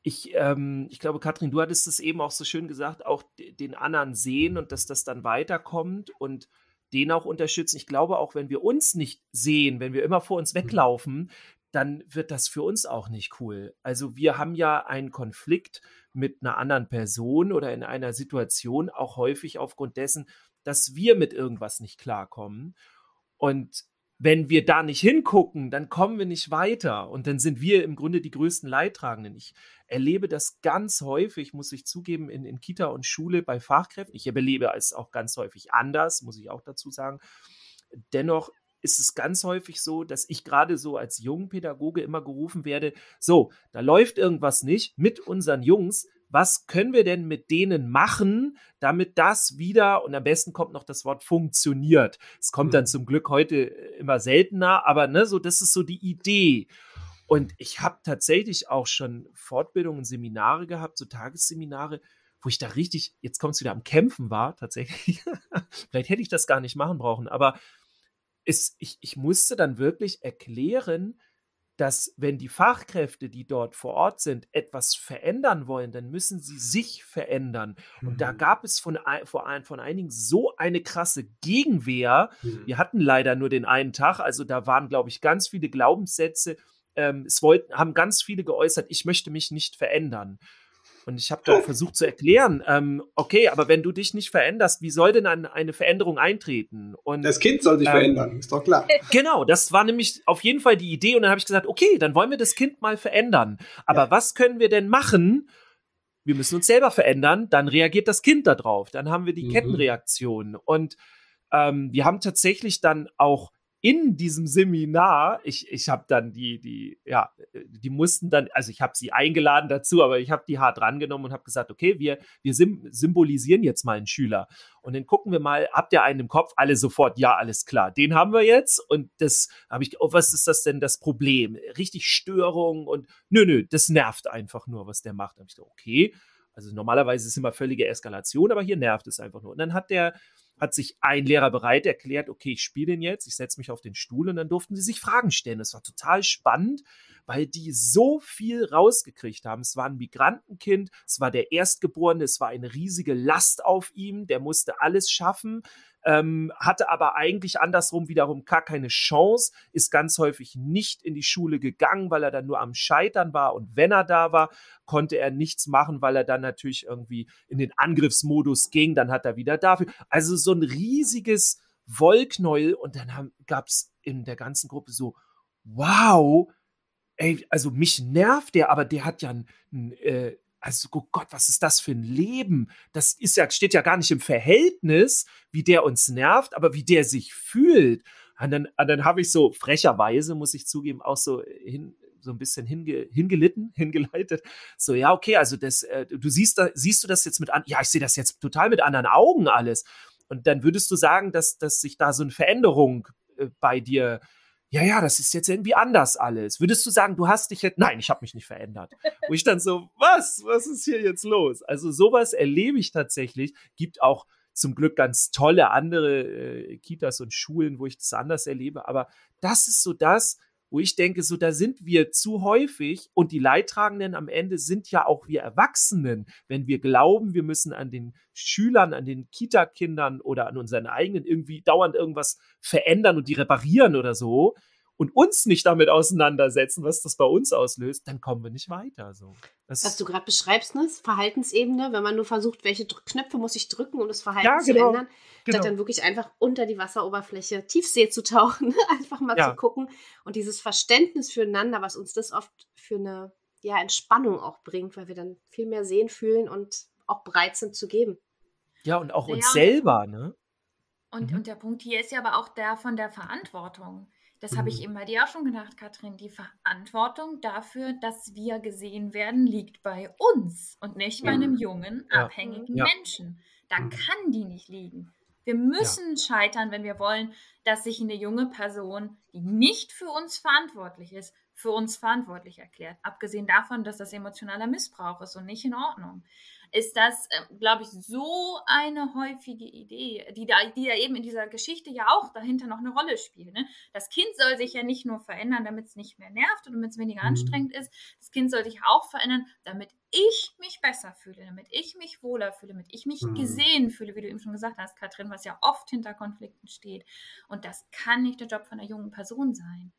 ich, ähm, ich glaube, Katrin, du hattest es eben auch so schön gesagt, auch den anderen sehen und dass das dann weiterkommt und den auch unterstützen. Ich glaube auch, wenn wir uns nicht sehen, wenn wir immer vor uns mhm. weglaufen, dann wird das für uns auch nicht cool. Also wir haben ja einen Konflikt mit einer anderen Person oder in einer Situation auch häufig aufgrund dessen, dass wir mit irgendwas nicht klarkommen. Und wenn wir da nicht hingucken, dann kommen wir nicht weiter und dann sind wir im Grunde die größten Leidtragenden. Ich erlebe das ganz häufig, muss ich zugeben, in, in Kita und Schule bei Fachkräften. Ich erlebe es auch ganz häufig anders, muss ich auch dazu sagen. Dennoch ist es ganz häufig so, dass ich gerade so als Jungpädagoge immer gerufen werde, so, da läuft irgendwas nicht mit unseren Jungs, was können wir denn mit denen machen, damit das wieder, und am besten kommt noch das Wort funktioniert. Es kommt mhm. dann zum Glück heute immer seltener, aber ne, so, das ist so die Idee. Und ich habe tatsächlich auch schon Fortbildungen, Seminare gehabt, so Tagesseminare, wo ich da richtig, jetzt kommt es wieder am Kämpfen war, tatsächlich. Vielleicht hätte ich das gar nicht machen brauchen, aber es, ich, ich musste dann wirklich erklären, dass wenn die Fachkräfte, die dort vor Ort sind, etwas verändern wollen, dann müssen sie sich verändern. Mhm. Und da mhm. gab es von, von, von einigen so eine krasse Gegenwehr. Mhm. Wir hatten leider nur den einen Tag, also da waren, glaube ich, ganz viele Glaubenssätze. Ähm, es wollten, haben ganz viele geäußert, ich möchte mich nicht verändern. Und ich habe dann versucht zu erklären, ähm, okay, aber wenn du dich nicht veränderst, wie soll denn eine, eine Veränderung eintreten? Und das Kind soll sich ähm, verändern, ist doch klar. Genau, das war nämlich auf jeden Fall die Idee. Und dann habe ich gesagt, okay, dann wollen wir das Kind mal verändern. Aber ja. was können wir denn machen? Wir müssen uns selber verändern, dann reagiert das Kind darauf. Dann haben wir die mhm. Kettenreaktion. Und ähm, wir haben tatsächlich dann auch in diesem Seminar, ich, ich habe dann die, die, ja, die mussten dann, also ich habe sie eingeladen dazu, aber ich habe die hart rangenommen und habe gesagt, okay, wir, wir symbolisieren jetzt mal einen Schüler. Und dann gucken wir mal, habt ihr einen im Kopf? Alle sofort, ja, alles klar, den haben wir jetzt. Und das habe ich, oh, was ist das denn das Problem? Richtig Störung und nö, nö, das nervt einfach nur, was der macht. Da habe ich gesagt, okay. Also normalerweise ist immer völlige Eskalation, aber hier nervt es einfach nur. Und dann hat der, hat sich ein Lehrer bereit erklärt, okay, ich spiele den jetzt, ich setze mich auf den Stuhl und dann durften sie sich Fragen stellen. Das war total spannend, weil die so viel rausgekriegt haben. Es war ein Migrantenkind, es war der Erstgeborene, es war eine riesige Last auf ihm, der musste alles schaffen ähm, hatte aber eigentlich andersrum wiederum gar keine Chance, ist ganz häufig nicht in die Schule gegangen, weil er dann nur am Scheitern war und wenn er da war, konnte er nichts machen, weil er dann natürlich irgendwie in den Angriffsmodus ging, dann hat er wieder dafür. Also so ein riesiges Wollknäuel und dann gab es in der ganzen Gruppe so, wow, ey, also mich nervt der, aber der hat ja ein, ein äh, also, oh Gott, was ist das für ein Leben? Das ist ja, steht ja gar nicht im Verhältnis, wie der uns nervt, aber wie der sich fühlt. Und dann, und dann habe ich so frecherweise, muss ich zugeben, auch so hin, so ein bisschen hinge, hingelitten, hingeleitet. So, ja, okay, also das, äh, du siehst da, siehst du das jetzt mit an, ja, ich sehe das jetzt total mit anderen Augen alles. Und dann würdest du sagen, dass, dass sich da so eine Veränderung äh, bei dir ja, ja, das ist jetzt irgendwie anders alles. Würdest du sagen, du hast dich jetzt, nein, ich habe mich nicht verändert. Wo ich dann so, was, was ist hier jetzt los? Also sowas erlebe ich tatsächlich. Gibt auch zum Glück ganz tolle andere äh, Kitas und Schulen, wo ich das anders erlebe. Aber das ist so das, wo ich denke, so da sind wir zu häufig und die Leidtragenden am Ende sind ja auch wir Erwachsenen, wenn wir glauben, wir müssen an den Schülern, an den Kita-Kindern oder an unseren eigenen irgendwie dauernd irgendwas verändern und die reparieren oder so, und uns nicht damit auseinandersetzen, was das bei uns auslöst, dann kommen wir nicht weiter. So. Das was du gerade beschreibst, ne? Verhaltensebene, wenn man nur versucht, welche Knöpfe muss ich drücken, um das Verhalten ja, genau, zu ändern, genau. statt dann wirklich einfach unter die Wasseroberfläche Tiefsee zu tauchen, einfach mal ja. zu gucken und dieses Verständnis füreinander, was uns das oft für eine ja, Entspannung auch bringt, weil wir dann viel mehr sehen, fühlen und auch bereit sind zu geben. Ja, und auch uns ja, selber, ne? Und, mhm. und der Punkt hier ist ja aber auch der von der Verantwortung. Das habe ich mhm. eben bei dir auch schon gedacht, Katrin. Die Verantwortung dafür, dass wir gesehen werden, liegt bei uns und nicht bei einem jungen, ja. abhängigen ja. Menschen. Da mhm. kann die nicht liegen. Wir müssen ja. scheitern, wenn wir wollen, dass sich eine junge Person, die nicht für uns verantwortlich ist, für uns verantwortlich erklärt. Abgesehen davon, dass das emotionaler Missbrauch ist und nicht in Ordnung ist das, äh, glaube ich, so eine häufige Idee, die da, die da eben in dieser Geschichte ja auch dahinter noch eine Rolle spielt. Ne? Das Kind soll sich ja nicht nur verändern, damit es nicht mehr nervt und damit es weniger mhm. anstrengend ist. Das Kind soll sich auch verändern, damit ich mich besser fühle, damit ich mich wohler fühle, damit ich mich mhm. gesehen fühle, wie du eben schon gesagt hast, Katrin, was ja oft hinter Konflikten steht. Und das kann nicht der Job von einer jungen Person sein.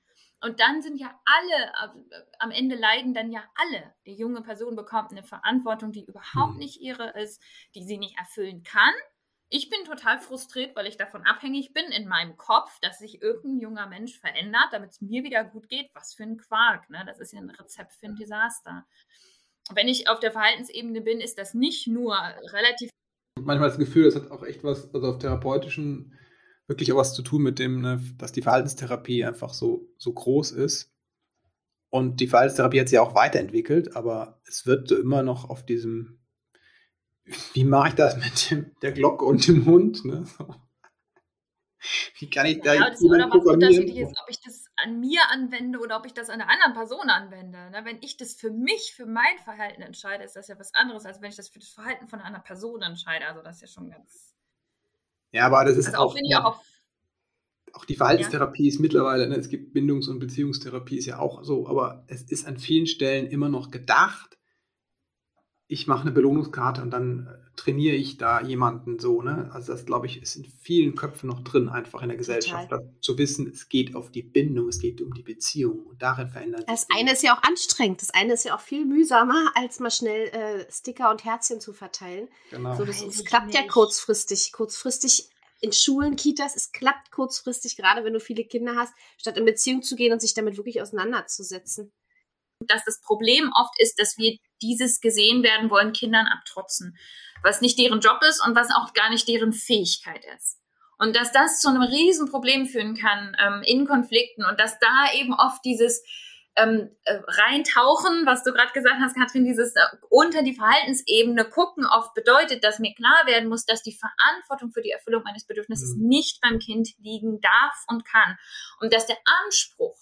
Und dann sind ja alle, am Ende leiden dann ja alle. Die junge Person bekommt eine Verantwortung, die überhaupt hm. nicht ihre ist, die sie nicht erfüllen kann, Ich bin total frustriert, weil ich davon abhängig bin in meinem Kopf, dass sich irgendein junger Mensch verändert, damit es mir wieder gut geht. Was für ein Quark, ne? Das ist ja ein Rezept für ein Desaster. Wenn ich auf der Verhaltensebene bin, ist das nicht nur relativ. Manchmal das Gefühl, das hat auch echt was, also auf therapeutischen, wirklich auch was zu tun mit dem, ne, dass die Verhaltenstherapie einfach so, so groß ist. Und die Verhaltenstherapie hat sich auch weiterentwickelt, aber es wird immer noch auf diesem wie mache ich das mit dem, der Glocke und dem Hund? Ne? So. Wie kann ich da ja, jetzt oder was unterschiedlich ist, ob ich das an mir anwende oder ob ich das an einer anderen Person anwende. Ne? Wenn ich das für mich, für mein Verhalten entscheide, ist das ja was anderes, als wenn ich das für das Verhalten von einer anderen Person entscheide. Also das ist ja schon ganz. Ja, aber das ist also auch, auch, auch, auch die Verhaltenstherapie ja. ist mittlerweile, ne, es gibt Bindungs- und Beziehungstherapie, ist ja auch so, aber es ist an vielen Stellen immer noch gedacht, ich mache eine Belohnungskarte und dann äh, trainiere ich da jemanden so, ne? Also das, glaube ich, ist in vielen Köpfen noch drin, einfach in der Gesellschaft, zu wissen, es geht auf die Bindung, es geht um die Beziehung und darin verändert sich. Das eine ist ja auch anstrengend, das eine ist ja auch viel mühsamer, als mal schnell äh, Sticker und Herzchen zu verteilen. Genau. So, das, das klappt nicht. ja kurzfristig. Kurzfristig in Schulen, Kitas, es klappt kurzfristig, gerade wenn du viele Kinder hast, statt in Beziehung zu gehen und sich damit wirklich auseinanderzusetzen dass das Problem oft ist, dass wir dieses gesehen werden wollen, Kindern abtrotzen, was nicht deren Job ist und was auch gar nicht deren Fähigkeit ist. Und dass das zu einem Riesenproblem führen kann ähm, in Konflikten und dass da eben oft dieses ähm, äh, reintauchen, was du gerade gesagt hast, Katrin, dieses äh, unter die Verhaltensebene gucken oft bedeutet, dass mir klar werden muss, dass die Verantwortung für die Erfüllung meines Bedürfnisses mhm. nicht beim Kind liegen darf und kann. Und dass der Anspruch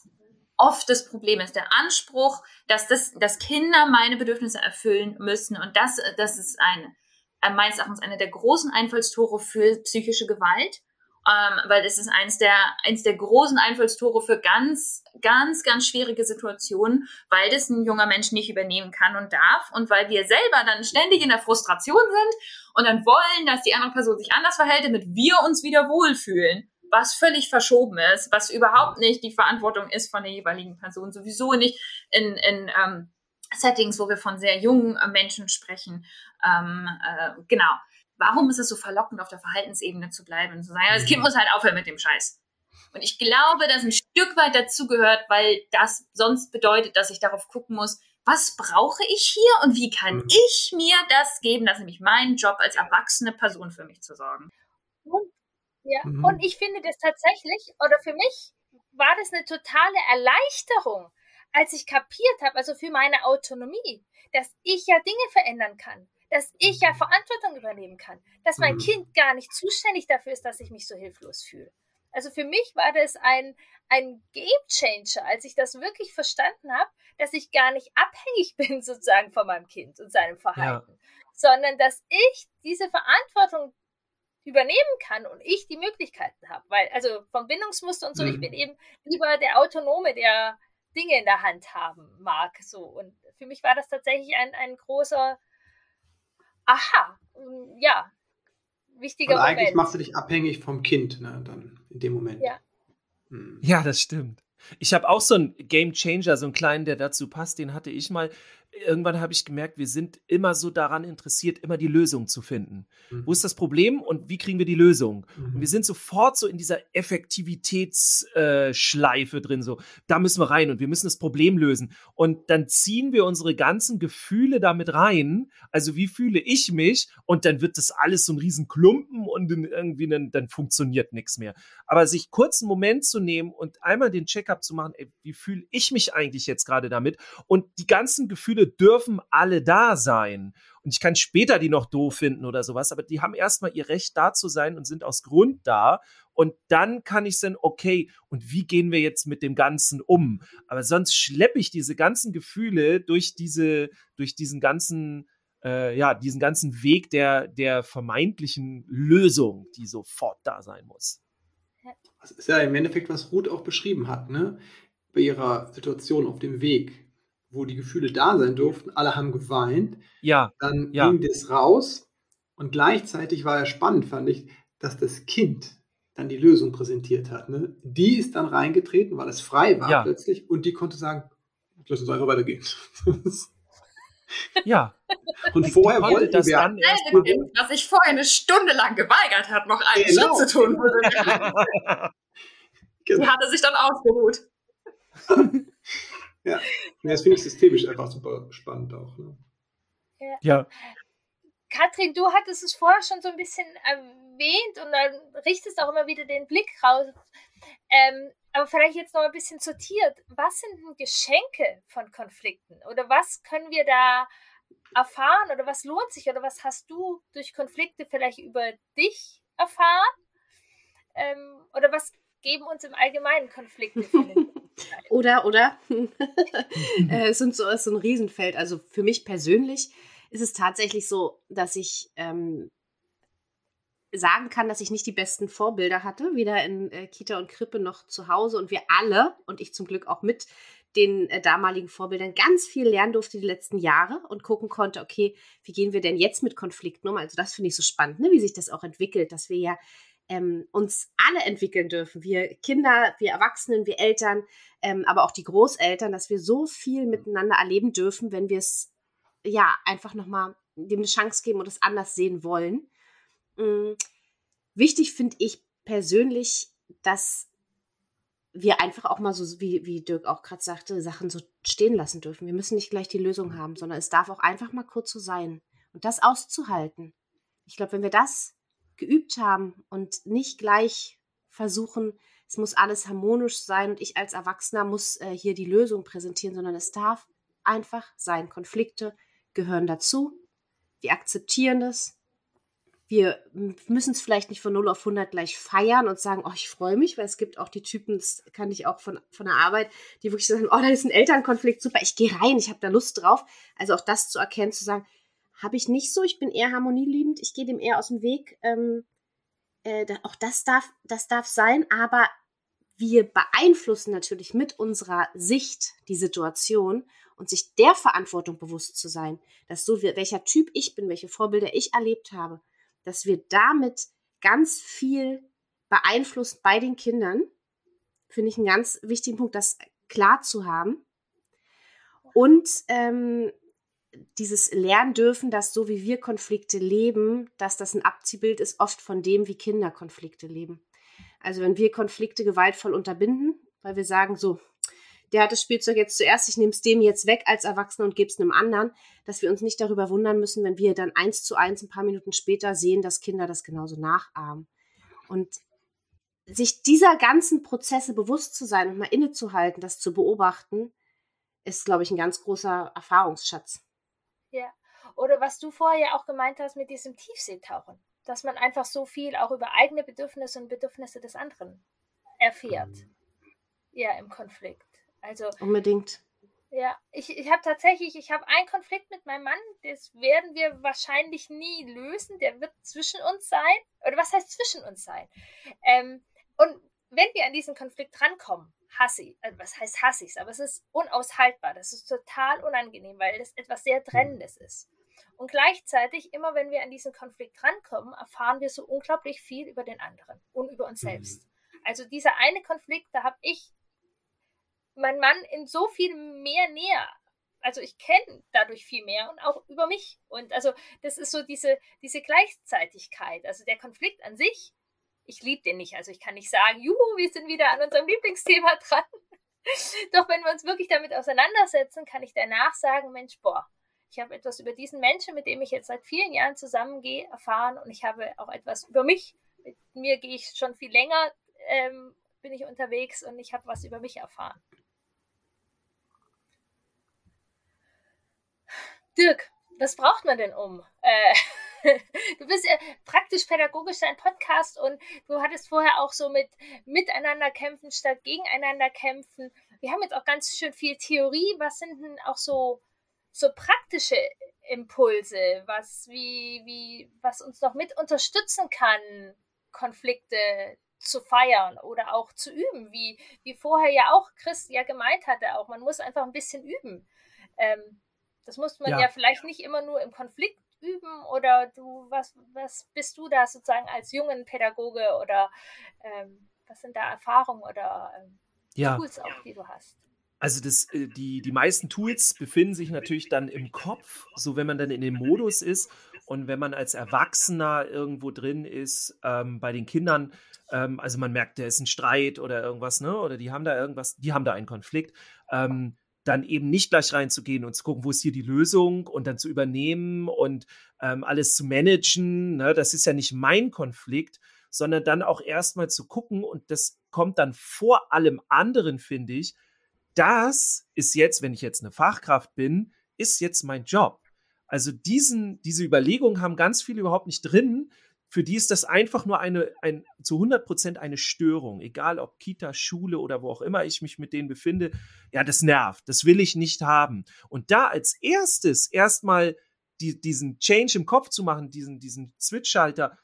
oft das Problem ist. Der Anspruch, dass, das, dass Kinder meine Bedürfnisse erfüllen müssen. Und das, das ist ein, äh, meines Erachtens eine der großen Einfallstore für psychische Gewalt. Ähm, weil es ist eins der, eins der großen Einfallstore für ganz, ganz, ganz schwierige Situationen, weil das ein junger Mensch nicht übernehmen kann und darf und weil wir selber dann ständig in der Frustration sind und dann wollen, dass die andere Person sich anders verhält, damit wir uns wieder wohlfühlen was völlig verschoben ist, was überhaupt nicht die Verantwortung ist von der jeweiligen Person, sowieso nicht in, in ähm, Settings, wo wir von sehr jungen äh, Menschen sprechen. Ähm, äh, genau. Warum ist es so verlockend, auf der Verhaltensebene zu bleiben und zu sagen, das Kind muss halt aufhören mit dem Scheiß. Und ich glaube, dass ein Stück weit dazu gehört, weil das sonst bedeutet, dass ich darauf gucken muss, was brauche ich hier und wie kann mhm. ich mir das geben? Das ist nämlich mein Job als erwachsene Person für mich zu sorgen. Und ja, mhm. und ich finde das tatsächlich, oder für mich war das eine totale Erleichterung, als ich kapiert habe, also für meine Autonomie, dass ich ja Dinge verändern kann, dass ich ja Verantwortung übernehmen kann, dass mein mhm. Kind gar nicht zuständig dafür ist, dass ich mich so hilflos fühle. Also für mich war das ein, ein Game Changer, als ich das wirklich verstanden habe, dass ich gar nicht abhängig bin sozusagen von meinem Kind und seinem Verhalten, ja. sondern dass ich diese Verantwortung übernehmen kann und ich die Möglichkeiten habe. Weil, also vom Bindungsmuster und so, mhm. ich bin eben lieber der Autonome, der Dinge in der Hand haben mag. So. Und für mich war das tatsächlich ein, ein großer Aha, ja, wichtiger Und eigentlich machst du dich abhängig vom Kind, ne, dann in dem Moment. Ja. Hm. Ja, das stimmt. Ich habe auch so einen Game Changer, so einen kleinen, der dazu passt, den hatte ich mal irgendwann habe ich gemerkt, wir sind immer so daran interessiert, immer die Lösung zu finden. Mhm. Wo ist das Problem und wie kriegen wir die Lösung? Mhm. Und wir sind sofort so in dieser Effektivitätsschleife äh, drin, so, da müssen wir rein und wir müssen das Problem lösen. Und dann ziehen wir unsere ganzen Gefühle damit rein. Also wie fühle ich mich? Und dann wird das alles so ein Riesenklumpen und irgendwie dann, dann funktioniert nichts mehr. Aber sich kurz einen Moment zu nehmen und einmal den Checkup zu machen, ey, wie fühle ich mich eigentlich jetzt gerade damit? Und die ganzen Gefühle Gefühle dürfen alle da sein. Und ich kann später die noch doof finden oder sowas, aber die haben erstmal ihr Recht da zu sein und sind aus Grund da. Und dann kann ich sagen, okay, und wie gehen wir jetzt mit dem Ganzen um? Aber sonst schleppe ich diese ganzen Gefühle durch diese, durch diesen ganzen, äh, ja, diesen ganzen Weg der, der vermeintlichen Lösung, die sofort da sein muss. Das ist ja im Endeffekt, was Ruth auch beschrieben hat, ne? Bei ihrer Situation auf dem Weg wo die Gefühle da sein durften, alle haben geweint. Ja. Dann ja. ging das raus und gleichzeitig war ja spannend, fand ich, dass das Kind dann die Lösung präsentiert hat. Ne? Die ist dann reingetreten, weil es frei war ja. plötzlich und die konnte sagen, lass uns einfach weitergehen. ja. Und vorher wollten das wir dann erst Selbe Kind, das sich vorher eine Stunde lang geweigert hat, noch einen Genau. Schritt zu tun, wurde Die Genau. hatte sich dann ausgeruht. Ja, das finde ich systemisch einfach super spannend auch. Ne? Ja, Katrin, du hattest es vorher schon so ein bisschen erwähnt und dann richtest auch immer wieder den Blick raus. Ähm, aber vielleicht jetzt noch ein bisschen sortiert. Was sind denn Geschenke von Konflikten? Oder was können wir da erfahren? Oder was lohnt sich? Oder was hast du durch Konflikte vielleicht über dich erfahren? Ähm, oder was geben uns im Allgemeinen Konflikte? Oder, oder? äh, es sind so, ist so ein Riesenfeld. Also für mich persönlich ist es tatsächlich so, dass ich ähm, sagen kann, dass ich nicht die besten Vorbilder hatte, weder in äh, Kita und Krippe noch zu Hause. Und wir alle, und ich zum Glück auch mit den äh, damaligen Vorbildern, ganz viel lernen durfte die letzten Jahre und gucken konnte, okay, wie gehen wir denn jetzt mit Konflikten um? Also das finde ich so spannend, ne? wie sich das auch entwickelt, dass wir ja ähm, uns alle entwickeln dürfen. Wir Kinder, wir Erwachsenen, wir Eltern, ähm, aber auch die Großeltern, dass wir so viel miteinander erleben dürfen, wenn wir es ja einfach nochmal dem eine Chance geben und es anders sehen wollen. Mm, Wichtig finde ich persönlich, dass wir einfach auch mal so, wie, wie Dirk auch gerade sagte, Sachen so stehen lassen dürfen. Wir müssen nicht gleich die Lösung haben, sondern es darf auch einfach mal kurz so sein. Und das auszuhalten. Ich glaube, wenn wir das geübt haben und nicht gleich versuchen, es muss alles harmonisch sein und ich als Erwachsener muss äh, hier die Lösung präsentieren, sondern es darf einfach sein. Konflikte gehören dazu. Wir akzeptieren das. Wir müssen es vielleicht nicht von 0 auf 100 gleich feiern und sagen, oh, ich freue mich, weil es gibt auch die Typen, das kann ich auch von, von der Arbeit, die wirklich sagen, oh, da ist ein Elternkonflikt, super, ich gehe rein, ich habe da Lust drauf. Also auch das zu erkennen, zu sagen, habe ich nicht so, ich bin eher harmonieliebend, ich gehe dem eher aus dem Weg. Ähm, äh, da, auch das darf, das darf sein, aber wir beeinflussen natürlich mit unserer Sicht die Situation und sich der Verantwortung bewusst zu sein, dass so wie, welcher Typ ich bin, welche Vorbilder ich erlebt habe, dass wir damit ganz viel beeinflussen bei den Kindern, finde ich einen ganz wichtigen Punkt, das klar zu haben. Und ähm, dieses Lernen dürfen, dass so wie wir Konflikte leben, dass das ein Abziehbild ist oft von dem, wie Kinder Konflikte leben. Also wenn wir Konflikte gewaltvoll unterbinden, weil wir sagen, so, der hat das Spielzeug jetzt zuerst, ich nehme es dem jetzt weg als Erwachsener und gebe es einem anderen, dass wir uns nicht darüber wundern müssen, wenn wir dann eins zu eins ein paar Minuten später sehen, dass Kinder das genauso nachahmen. Und sich dieser ganzen Prozesse bewusst zu sein und mal innezuhalten, das zu beobachten, ist, glaube ich, ein ganz großer Erfahrungsschatz. Ja. Oder was du vorher auch gemeint hast mit diesem Tiefseetauchen, dass man einfach so viel auch über eigene Bedürfnisse und Bedürfnisse des anderen erfährt. Ja, im Konflikt. Also Unbedingt. ja, ich, ich habe tatsächlich, ich habe einen Konflikt mit meinem Mann, das werden wir wahrscheinlich nie lösen, der wird zwischen uns sein. Oder was heißt zwischen uns sein? Ähm, und wenn wir an diesen Konflikt rankommen, hasse ich, also was heißt hasse ich es, aber es ist unaushaltbar, das ist total unangenehm, weil es etwas sehr Trennendes ist. Und gleichzeitig, immer wenn wir an diesen Konflikt rankommen, erfahren wir so unglaublich viel über den anderen und über uns selbst. Also dieser eine Konflikt, da habe ich meinen Mann in so viel mehr näher. Also ich kenne dadurch viel mehr und auch über mich. Und also das ist so diese, diese Gleichzeitigkeit. Also der Konflikt an sich, ich liebe den nicht. Also ich kann nicht sagen, juhu, wir sind wieder an unserem Lieblingsthema dran. Doch wenn wir uns wirklich damit auseinandersetzen, kann ich danach sagen, Mensch, boah, ich habe etwas über diesen Menschen, mit dem ich jetzt seit vielen Jahren zusammengehe, erfahren und ich habe auch etwas über mich. Mit mir gehe ich schon viel länger, ähm, bin ich unterwegs und ich habe was über mich erfahren. Dirk, was braucht man denn um? Äh, du bist ja praktisch pädagogisch dein Podcast und du hattest vorher auch so mit miteinander kämpfen statt gegeneinander kämpfen. Wir haben jetzt auch ganz schön viel Theorie. Was sind denn auch so, so praktische Impulse, was, wie, wie, was uns noch mit unterstützen kann, Konflikte zu feiern oder auch zu üben, wie, wie vorher ja auch Chris ja gemeint hatte, auch man muss einfach ein bisschen üben. Ähm, das muss man ja. Ja. vielleicht nicht immer nur im Konflikt üben oder du, was, was bist du da sozusagen als jungen Pädagoge oder ähm, was sind da Erfahrungen oder ähm, Ja. Tools auch, die du hast? Also das, äh, die, die meisten Tools befinden sich natürlich dann im Kopf, so wenn man dann in dem Modus ist und wenn man als Erwachsener irgendwo drin ist, ähm, bei den Kindern, ähm, also man merkt, da ist ein Streit oder irgendwas, ne? Oder die haben da irgendwas, die haben da einen Konflikt, ähm, dann eben nicht gleich reinzugehen und zu gucken, wo ist hier die Lösung und dann zu übernehmen und ähm, alles zu managen. Ne? Das ist ja nicht mein Konflikt, sondern dann auch erstmal zu gucken und das kommt dann vor allem anderen, finde ich. Das ist jetzt, wenn ich jetzt eine Fachkraft bin, ist jetzt mein Job. Also diesen, diese Überlegungen haben ganz viele überhaupt nicht drin, für die ist das einfach nur eine, ein, zu 100 Prozent eine Störung. Egal ob Kita, Schule oder wo auch immer ich mich mit denen befinde. Ja, das nervt. Das will ich nicht haben. Und da als erstes erstmal die, diesen Change im Kopf zu machen, diesen, diesen Switch-Schalter,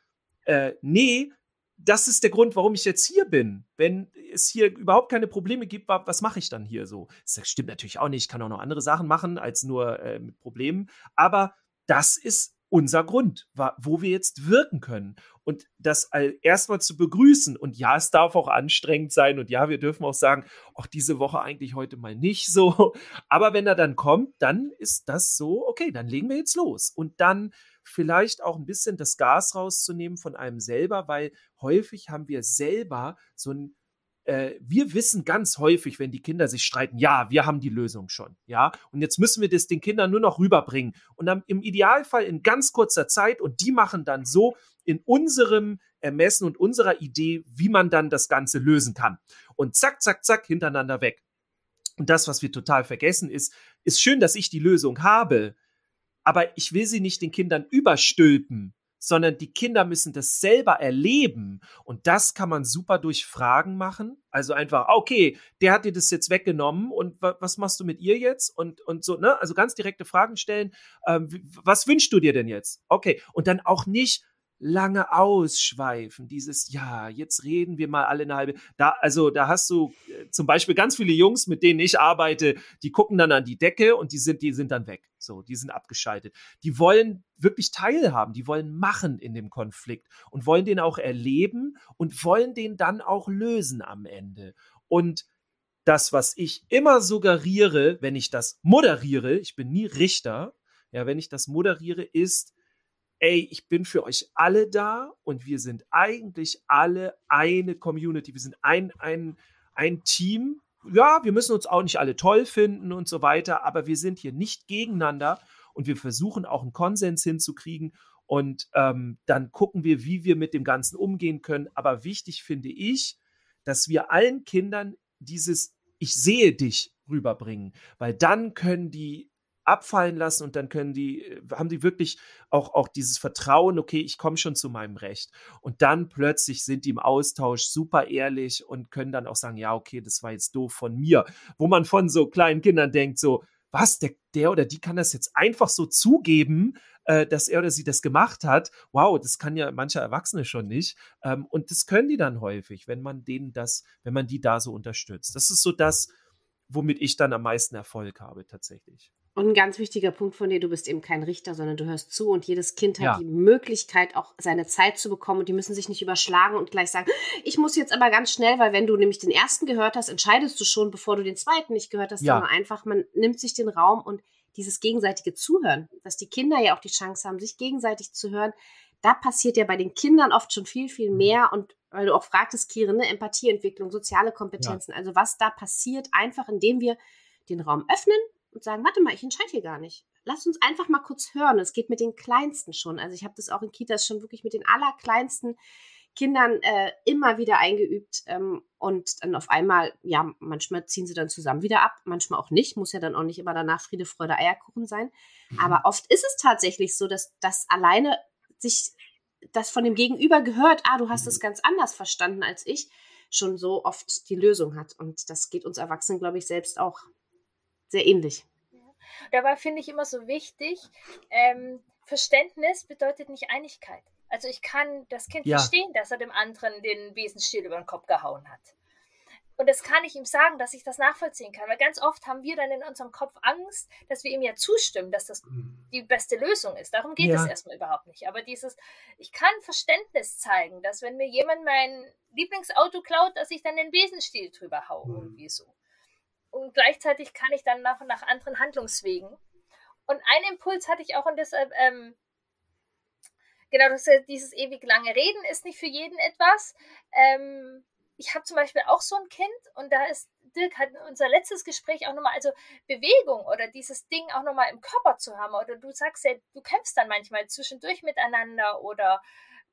äh, nee, das ist der Grund, warum ich jetzt hier bin. Wenn es hier überhaupt keine Probleme gibt, was mache ich dann hier so? Das stimmt natürlich auch nicht. Ich kann auch noch andere Sachen machen als nur äh, mit Problemen. Aber das ist unser Grund, wo wir jetzt wirken können. Und das erstmal zu begrüßen. Und ja, es darf auch anstrengend sein. Und ja, wir dürfen auch sagen, ach, diese Woche eigentlich heute mal nicht so. Aber wenn er dann kommt, dann ist das so, okay, dann legen wir jetzt los. Und dann vielleicht auch ein bisschen das Gas rauszunehmen von einem selber, weil häufig haben wir selber so ein äh, wir wissen ganz häufig, wenn die Kinder sich streiten, ja, wir haben die Lösung schon, ja, und jetzt müssen wir das den Kindern nur noch rüberbringen und dann im Idealfall in ganz kurzer Zeit und die machen dann so in unserem Ermessen und unserer Idee, wie man dann das Ganze lösen kann. Und zack, zack, zack, hintereinander weg. Und das, was wir total vergessen, ist, ist schön, dass ich die Lösung habe, aber ich will sie nicht den Kindern überstülpen, sondern die Kinder müssen das selber erleben. Und das kann man super durch Fragen machen. Also einfach, okay, der hat dir das jetzt weggenommen und was machst du mit ihr jetzt? Und, und so, ne? Also ganz direkte Fragen stellen. Ähm, was wünschst du dir denn jetzt? Okay. Und dann auch nicht, lange ausschweifen, dieses, ja, jetzt reden wir mal alle eine halbe, da, also da hast du äh, zum Beispiel ganz viele Jungs, mit denen ich arbeite, die gucken dann an die Decke und die sind, die sind dann weg. So, die sind abgeschaltet. Die wollen wirklich teilhaben, die wollen machen in dem Konflikt und wollen den auch erleben und wollen den dann auch lösen am Ende. Und das, was ich immer suggeriere, wenn ich das moderiere, ich bin nie Richter, ja, wenn ich das moderiere, ist, ey, ich bin für euch alle da und wir sind eigentlich alle eine Community. Wir sind ein, ein, ein Team. Ja, wir müssen uns auch nicht alle toll finden und so weiter, aber wir sind hier nicht gegeneinander und wir versuchen auch einen Konsens hinzukriegen und ähm, dann gucken wir, wie wir mit dem Ganzen umgehen können. Aber wichtig finde ich, dass wir allen Kindern dieses Ich sehe dich rüberbringen, weil dann können die abfallen lassen und dann können die, äh, haben die wirklich auch, auch dieses Vertrauen, okay, ich komme schon zu meinem Recht. Und dann plötzlich sind die im Austausch super ehrlich und können dann auch sagen, ja, okay, das war jetzt doof von mir. Wo man von so kleinen Kindern denkt, so, was, der, der oder die kann das jetzt einfach so zugeben, äh, dass er oder sie das gemacht hat. Wow, das kann ja mancher Erwachsene schon nicht. Ähm, und das können die dann häufig, wenn man denen das, wenn man die da so unterstützt. Das ist so das, womit ich dann am meisten Erfolg habe, tatsächlich. Und ein ganz wichtiger Punkt von dir, du bist eben kein Richter, sondern du hörst zu und jedes Kind hat ja. die Möglichkeit, auch seine Zeit zu bekommen und die müssen sich nicht überschlagen und gleich sagen, ich muss jetzt aber ganz schnell, weil wenn du nämlich den ersten gehört hast, entscheidest du schon, bevor du den zweiten nicht gehört hast, ja. sondern einfach, man nimmt sich den Raum und dieses gegenseitige Zuhören, dass die Kinder ja auch die Chance haben, sich gegenseitig zu hören, da passiert ja bei den Kindern oft schon viel, viel mhm. mehr und weil du auch fragtest, Kirin, ne, Empathieentwicklung, soziale Kompetenzen, ja. also was da passiert, einfach indem wir den Raum öffnen und sagen, warte mal, ich entscheide hier gar nicht. Lass uns einfach mal kurz hören. Es geht mit den Kleinsten schon. Also ich habe das auch in Kitas schon wirklich mit den allerkleinsten Kindern äh, immer wieder eingeübt ähm, und dann auf einmal, ja, manchmal ziehen sie dann zusammen wieder ab, manchmal auch nicht, muss ja dann auch nicht immer danach Friede, Freude, Eierkuchen sein. Mhm. Aber oft ist es tatsächlich so, dass das alleine sich das von dem Gegenüber gehört, ah, du hast es mhm. ganz anders verstanden als ich, schon so oft die Lösung hat. Und das geht uns Erwachsenen, glaube ich, selbst auch sehr ähnlich. Dabei finde ich immer so wichtig, ähm, Verständnis bedeutet nicht Einigkeit. Also ich kann das Kind ja. verstehen, dass er dem anderen den Besenstiel über den Kopf gehauen hat. Und das kann ich ihm sagen, dass ich das nachvollziehen kann. Weil ganz oft haben wir dann in unserem Kopf Angst, dass wir ihm ja zustimmen, dass das mhm. die beste Lösung ist. Darum geht ja. es erstmal überhaupt nicht. Aber dieses, ich kann Verständnis zeigen, dass wenn mir jemand mein Lieblingsauto klaut, dass ich dann den Besenstiel drüber haue. Mhm. Irgendwie so. Und gleichzeitig kann ich dann nach, nach anderen Handlungswegen. Und ein Impuls hatte ich auch und deshalb, ähm, genau, das, dieses ewig lange Reden ist nicht für jeden etwas. Ähm, ich habe zum Beispiel auch so ein Kind und da ist Dirk hat unser letztes Gespräch auch nochmal, also Bewegung oder dieses Ding auch nochmal im Körper zu haben oder du sagst ja, du kämpfst dann manchmal zwischendurch miteinander oder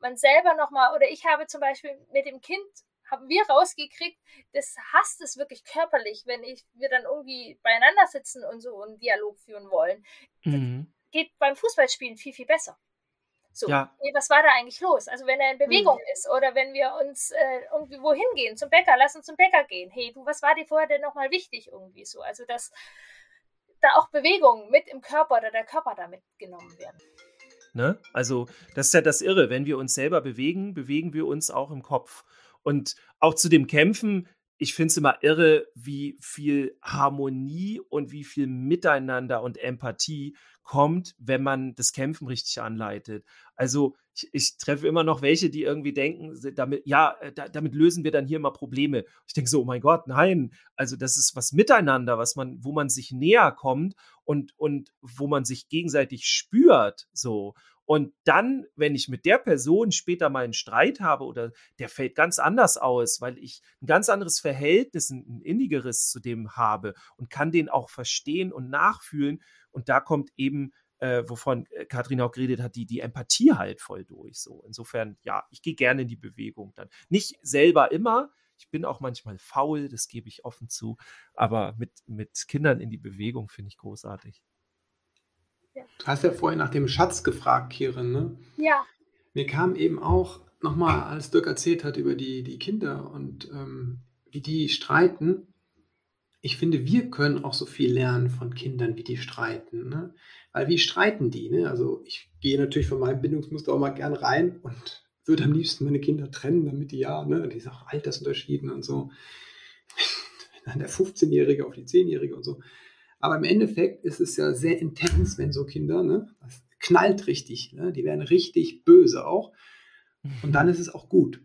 man selber nochmal oder ich habe zum Beispiel mit dem Kind haben wir rausgekriegt, das hasst es wirklich körperlich, wenn ich, wir dann irgendwie beieinander sitzen und so einen Dialog führen wollen. Mhm. Geht beim Fußballspielen viel, viel besser. So, ja. hey, was war da eigentlich los? Also wenn er in Bewegung mhm. ist oder wenn wir uns äh, irgendwie wohin gehen, zum Bäcker, lass uns zum Bäcker gehen. Hey, du, was war dir vorher denn nochmal wichtig irgendwie so? Also dass da auch Bewegungen mit im Körper oder der Körper da mitgenommen werden. Ne? Also das ist ja das Irre. Wenn wir uns selber bewegen, bewegen wir uns auch im Kopf. Und auch zu dem Kämpfen, ich finde es immer irre, wie viel Harmonie und wie viel Miteinander und Empathie kommt, wenn man das Kämpfen richtig anleitet. Also ich, ich treffe immer noch welche, die irgendwie denken, damit, ja, äh, da, damit lösen wir dann hier immer Probleme. Ich denke so, oh mein Gott, nein. Also das ist was miteinander, was man, wo man sich näher kommt und, und wo man sich gegenseitig spürt, so. Und dann, wenn ich mit der Person später mal einen Streit habe oder der fällt ganz anders aus, weil ich ein ganz anderes Verhältnis, ein innigeres zu dem habe und kann den auch verstehen und nachfühlen. Und da kommt eben, äh, wovon äh, Katrin auch geredet hat, die, die Empathie halt voll durch. So. Insofern, ja, ich gehe gerne in die Bewegung dann. Nicht selber immer. Ich bin auch manchmal faul, das gebe ich offen zu. Aber mit, mit Kindern in die Bewegung finde ich großartig. Du hast ja vorhin nach dem Schatz gefragt, Kirin, ne? Ja. Mir kam eben auch nochmal, als Dirk erzählt hat über die, die Kinder und ähm, wie die streiten. Ich finde, wir können auch so viel lernen von Kindern, wie die streiten. Ne? Weil wie streiten die? Ne? Also ich gehe natürlich von meinem Bindungsmuster auch mal gern rein und würde am liebsten meine Kinder trennen, damit die ja, ne, die sind auch Altersunterschieden und so. Dann der 15-Jährige auf die 10-Jährige und so. Aber im Endeffekt ist es ja sehr intens, wenn so Kinder, ne, das knallt richtig, ne, die werden richtig böse auch. Und dann ist es auch gut.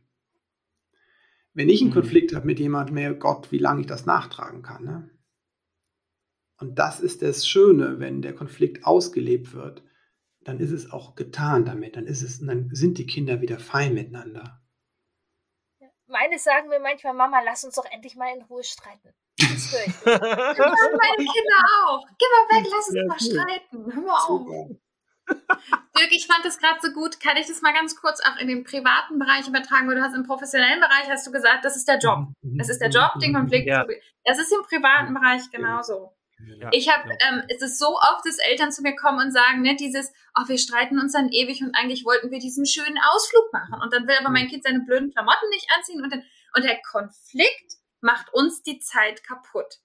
Wenn ich einen mhm. Konflikt habe mit jemandem, mehr Gott, wie lange ich das nachtragen kann. Ne? Und das ist das Schöne, wenn der Konflikt ausgelebt wird, dann ist es auch getan damit. Dann ist es, dann sind die Kinder wieder fein miteinander. Meine sagen mir manchmal, Mama, lass uns doch endlich mal in Ruhe streiten. Das höre ich. meine Kinder auch. Geh mal weg, lass uns ja, mal streiten. Hör mal auf. Dirk, ich fand das gerade so gut. Kann ich das mal ganz kurz auch in den privaten Bereich übertragen? Weil du hast im professionellen Bereich hast du gesagt, das ist der Job. Mhm. Das ist der Job, den Konflikt ja. Das ist im privaten Bereich genauso. Ja, ich habe, ähm, es ist so oft, dass Eltern zu mir kommen und sagen, ne, dieses, oh, wir streiten uns dann ewig und eigentlich wollten wir diesen schönen Ausflug machen und dann will aber mein mhm. Kind seine blöden Klamotten nicht anziehen und dann, und der Konflikt macht uns die Zeit kaputt.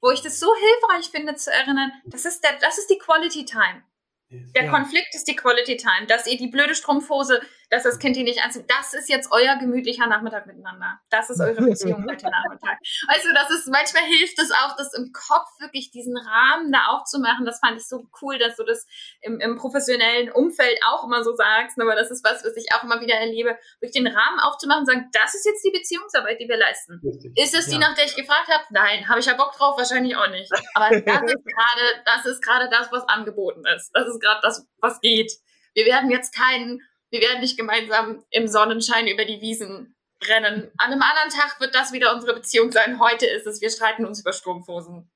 Wo ich das so hilfreich finde zu erinnern, das ist der, das ist die Quality Time. Der ja. Konflikt ist die Quality Time, dass ihr die blöde Strumpfhose dass das Kind die nicht anzieht. Das ist jetzt euer gemütlicher Nachmittag miteinander. Das ist eure Beziehung heute Nachmittag. Weißt du, das ist, manchmal hilft es auch, das im Kopf wirklich diesen Rahmen da aufzumachen. Das fand ich so cool, dass du das im, im professionellen Umfeld auch immer so sagst. Aber das ist was, was ich auch immer wieder erlebe, wirklich den Rahmen aufzumachen und sagen, das ist jetzt die Beziehungsarbeit, die wir leisten. Richtig. Ist es die, ja. nach der ich gefragt habe? Nein. Habe ich ja Bock drauf? Wahrscheinlich auch nicht. Aber das ist gerade, das ist gerade das, was angeboten ist. Das ist gerade das, was geht. Wir werden jetzt keinen wir werden nicht gemeinsam im Sonnenschein über die Wiesen rennen. An einem anderen Tag wird das wieder unsere Beziehung sein. Heute ist es, wir streiten uns über Strumpfhosen.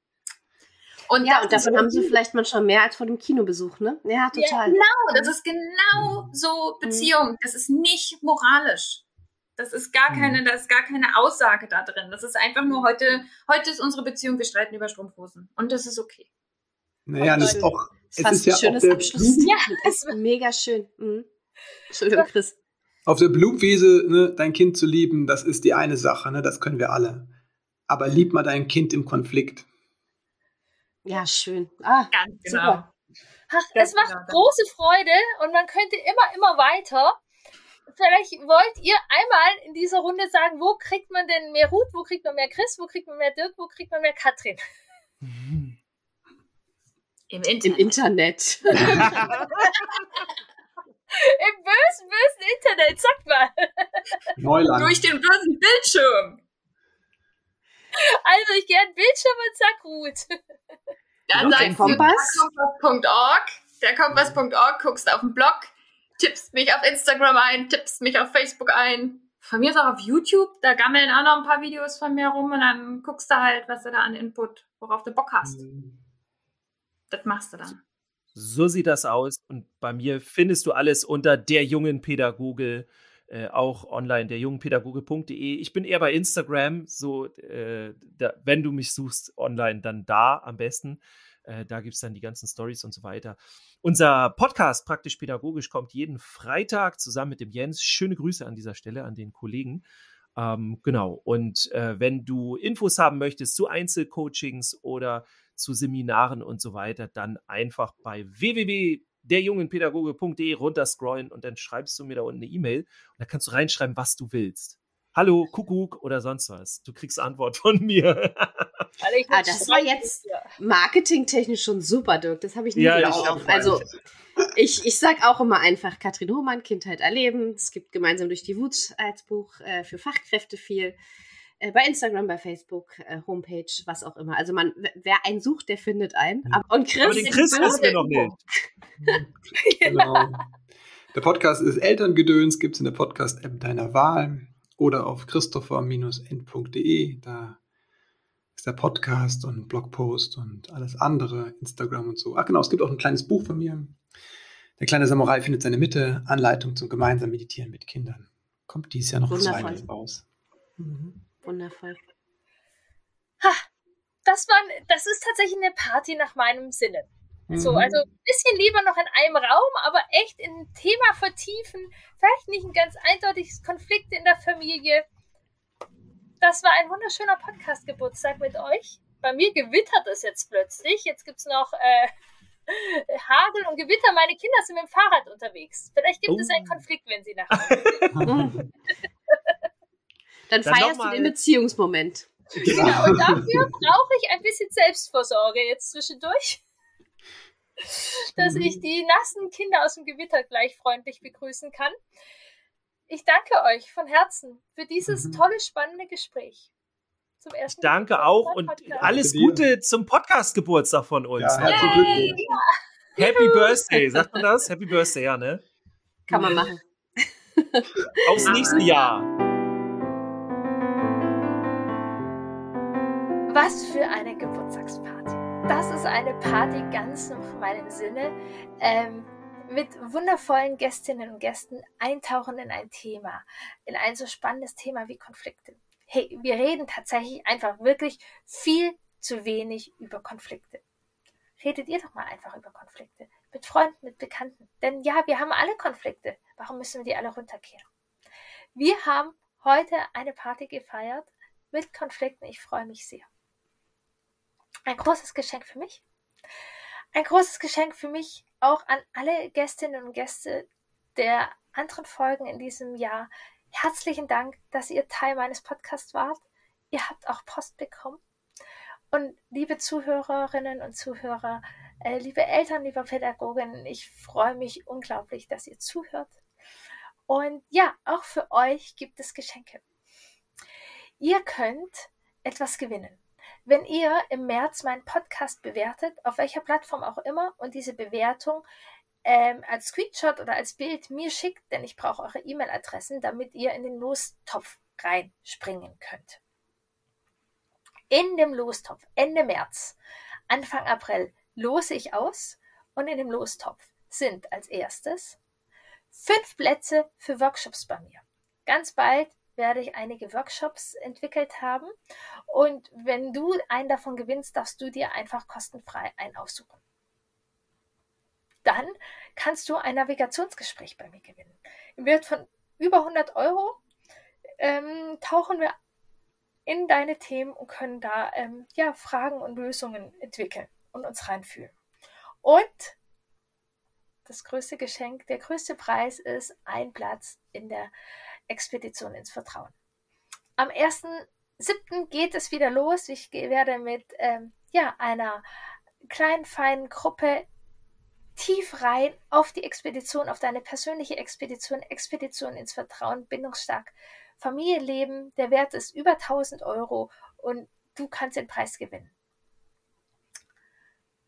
Und ja, und davon haben sie vielleicht manchmal mehr als vor dem Kinobesuch, ne? Ja, total. Ja, genau, das ist genau so Beziehung. Das ist nicht moralisch. Das ist gar mhm. keine, da ist gar keine Aussage da drin. Das ist einfach nur heute, heute ist unsere Beziehung, wir streiten über Strumpfhosen. Und das ist okay. Naja, das ist auch, es ist ja auch der Abschluss. Ja, das ist mega schön. Mhm. Entschuldigung, Chris. Auf der Blutwiese ne, dein Kind zu lieben, das ist die eine Sache, ne, das können wir alle. Aber lieb mal dein Kind im Konflikt. Ja, schön. Ah, ganz genau. Super. Ach, es macht genau. große Freude und man könnte immer, immer weiter. Vielleicht wollt ihr einmal in dieser Runde sagen, wo kriegt man denn mehr Ruth, wo kriegt man mehr Chris, wo kriegt man mehr Dirk, wo kriegt man mehr Katrin? Im Internet. Im Internet. Im bösen, bösen Internet, sag mal. Neuland. Durch den bösen Bildschirm. Also ich gehe an den Bildschirm und sag Ruth. Dann okay, sagst Kompass. du kompass.org. Der Kompass.org, guckst auf den Blog, tippst mich auf Instagram ein, tippst mich auf Facebook ein. Von mir ist auch auf YouTube, da gammeln auch noch ein paar Videos von mir rum und dann guckst du halt, was du da an Input, worauf du Bock hast. Mhm. Das machst du dann. So sieht das aus. Und bei mir findest du alles unter der jungen Pädagoge, äh, auch online, derjungenpädagoge.de. Ich bin eher bei Instagram, so, äh, da, wenn du mich suchst online, dann da am besten. Äh, da gibt es dann die ganzen Stories und so weiter. Unser Podcast praktisch pädagogisch kommt jeden Freitag zusammen mit dem Jens. Schöne Grüße an dieser Stelle an den Kollegen. Ähm, genau. Und äh, wenn du Infos haben möchtest zu Einzelcoachings oder zu Seminaren und so weiter, dann einfach bei www.derjungenpädagoge.de runterscrollen und dann schreibst du mir da unten eine E-Mail und da kannst du reinschreiben, was du willst. Hallo, Kuckuck oder sonst was. Du kriegst Antwort von mir. ah, das war jetzt marketingtechnisch schon super, Dirk. Das habe ich nie ja, gedacht. Also ich, ich sage auch immer einfach Katrin Hohmann, Kindheit erleben. Es gibt gemeinsam durch die Wut als Buch äh, für Fachkräfte viel. Äh, bei Instagram, bei Facebook, äh, Homepage, was auch immer. Also man, wer einen sucht, der findet einen. Und Chris, Aber den Chris wissen wir noch nicht. genau. Der Podcast ist Elterngedöns, gibt es in der Podcast-App deiner Wahl oder auf christopher-end.de. Da ist der Podcast und Blogpost und alles andere, Instagram und so. Ach genau, es gibt auch ein kleines Buch von mir. Der kleine Samurai findet seine Mitte, Anleitung zum gemeinsamen Meditieren mit Kindern. Kommt dies Jahr noch zweimal raus. Mhm. Wundervoll. Ha, das, war, das ist tatsächlich eine Party nach meinem Sinne. Mhm. So, also ein bisschen lieber noch in einem Raum, aber echt in ein Thema vertiefen. Vielleicht nicht ein ganz eindeutiges Konflikt in der Familie. Das war ein wunderschöner Podcast-Geburtstag mit euch. Bei mir gewittert es jetzt plötzlich. Jetzt gibt es noch äh, Hagel und Gewitter. Meine Kinder sind mit dem Fahrrad unterwegs. Vielleicht gibt oh. es einen oh. Konflikt, wenn sie nach Hause Dann, Dann feierst du den Beziehungsmoment. Genau, und dafür brauche ich ein bisschen Selbstvorsorge jetzt zwischendurch dass ich die nassen Kinder aus dem Gewitter gleich freundlich begrüßen kann. Ich danke euch von Herzen für dieses mhm. tolle, spannende Gespräch. Zum ersten ich danke auch und alles Gute zum Podcast-Geburtstag von uns. Ja, herzlichen Happy Birthday, sagt man das? Happy Birthday, ja, ne? Kann man machen. Aufs nächste Jahr. Was für eine Geburtstagsparty. Das ist eine Party ganz nach meinem Sinne. Ähm, mit wundervollen Gästinnen und Gästen eintauchen in ein Thema, in ein so spannendes Thema wie Konflikte. Hey, wir reden tatsächlich einfach wirklich viel zu wenig über Konflikte. Redet ihr doch mal einfach über Konflikte. Mit Freunden, mit Bekannten. Denn ja, wir haben alle Konflikte. Warum müssen wir die alle runterkehren? Wir haben heute eine Party gefeiert mit Konflikten. Ich freue mich sehr. Ein großes Geschenk für mich. Ein großes Geschenk für mich auch an alle Gästinnen und Gäste der anderen Folgen in diesem Jahr. Herzlichen Dank, dass ihr Teil meines Podcasts wart. Ihr habt auch Post bekommen. Und liebe Zuhörerinnen und Zuhörer, äh, liebe Eltern, liebe Pädagoginnen, ich freue mich unglaublich, dass ihr zuhört. Und ja, auch für euch gibt es Geschenke. Ihr könnt etwas gewinnen. Wenn ihr im März meinen Podcast bewertet, auf welcher Plattform auch immer, und diese Bewertung ähm, als Screenshot oder als Bild mir schickt, denn ich brauche eure E-Mail-Adressen, damit ihr in den Lostopf reinspringen könnt. In dem Lostopf, Ende März, Anfang April, lose ich aus und in dem Lostopf sind als erstes fünf Plätze für Workshops bei mir. Ganz bald werde ich einige Workshops entwickelt haben. Und wenn du einen davon gewinnst, darfst du dir einfach kostenfrei einen aussuchen. Dann kannst du ein Navigationsgespräch bei mir gewinnen. Im Wert von über 100 Euro ähm, tauchen wir in deine Themen und können da ähm, ja, Fragen und Lösungen entwickeln und uns reinfühlen. Und das größte Geschenk, der größte Preis ist ein Platz in der Expedition ins Vertrauen. Am 1.7. geht es wieder los. Ich werde mit ähm, ja, einer kleinen, feinen Gruppe tief rein auf die Expedition, auf deine persönliche Expedition, Expedition ins Vertrauen, bindungsstark, Familie leben. Der Wert ist über 1000 Euro und du kannst den Preis gewinnen.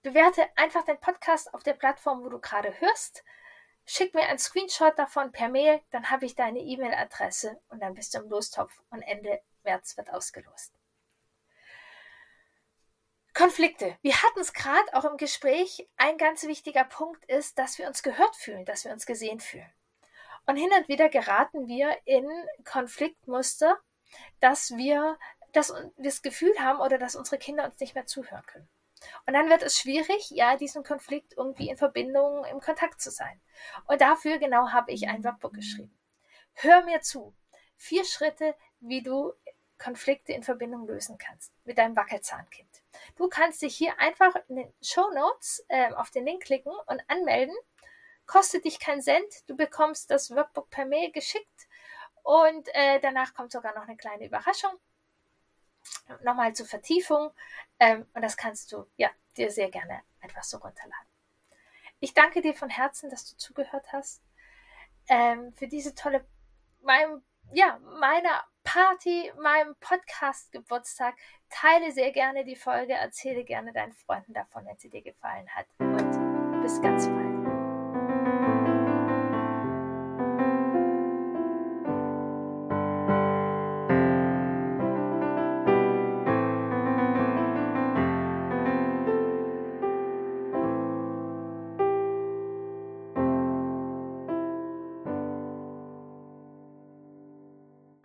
Bewerte einfach den Podcast auf der Plattform, wo du gerade hörst. Schick mir einen Screenshot davon per Mail, dann habe ich deine E-Mail-Adresse und dann bist du im Lostopf und Ende März wird ausgelost. Konflikte. Wir hatten es gerade auch im Gespräch. Ein ganz wichtiger Punkt ist, dass wir uns gehört fühlen, dass wir uns gesehen fühlen. Und hin und wieder geraten wir in Konfliktmuster, dass wir das, das Gefühl haben oder dass unsere Kinder uns nicht mehr zuhören können. Und dann wird es schwierig, ja, diesen Konflikt irgendwie in Verbindung, im Kontakt zu sein. Und dafür genau habe ich ein Workbook geschrieben. Hör mir zu. Vier Schritte, wie du Konflikte in Verbindung lösen kannst mit deinem Wackelzahnkind. Du kannst dich hier einfach in den Show Notes äh, auf den Link klicken und anmelden. Kostet dich keinen Cent. Du bekommst das Workbook per Mail geschickt und äh, danach kommt sogar noch eine kleine Überraschung nochmal zur Vertiefung. Ähm, und das kannst du ja dir sehr gerne einfach so runterladen. Ich danke dir von Herzen, dass du zugehört hast. Ähm, für diese tolle, meinem, ja, meiner Party, meinem Podcast Geburtstag. Teile sehr gerne die Folge, erzähle gerne deinen Freunden davon, wenn sie dir gefallen hat. Und bis ganz bald.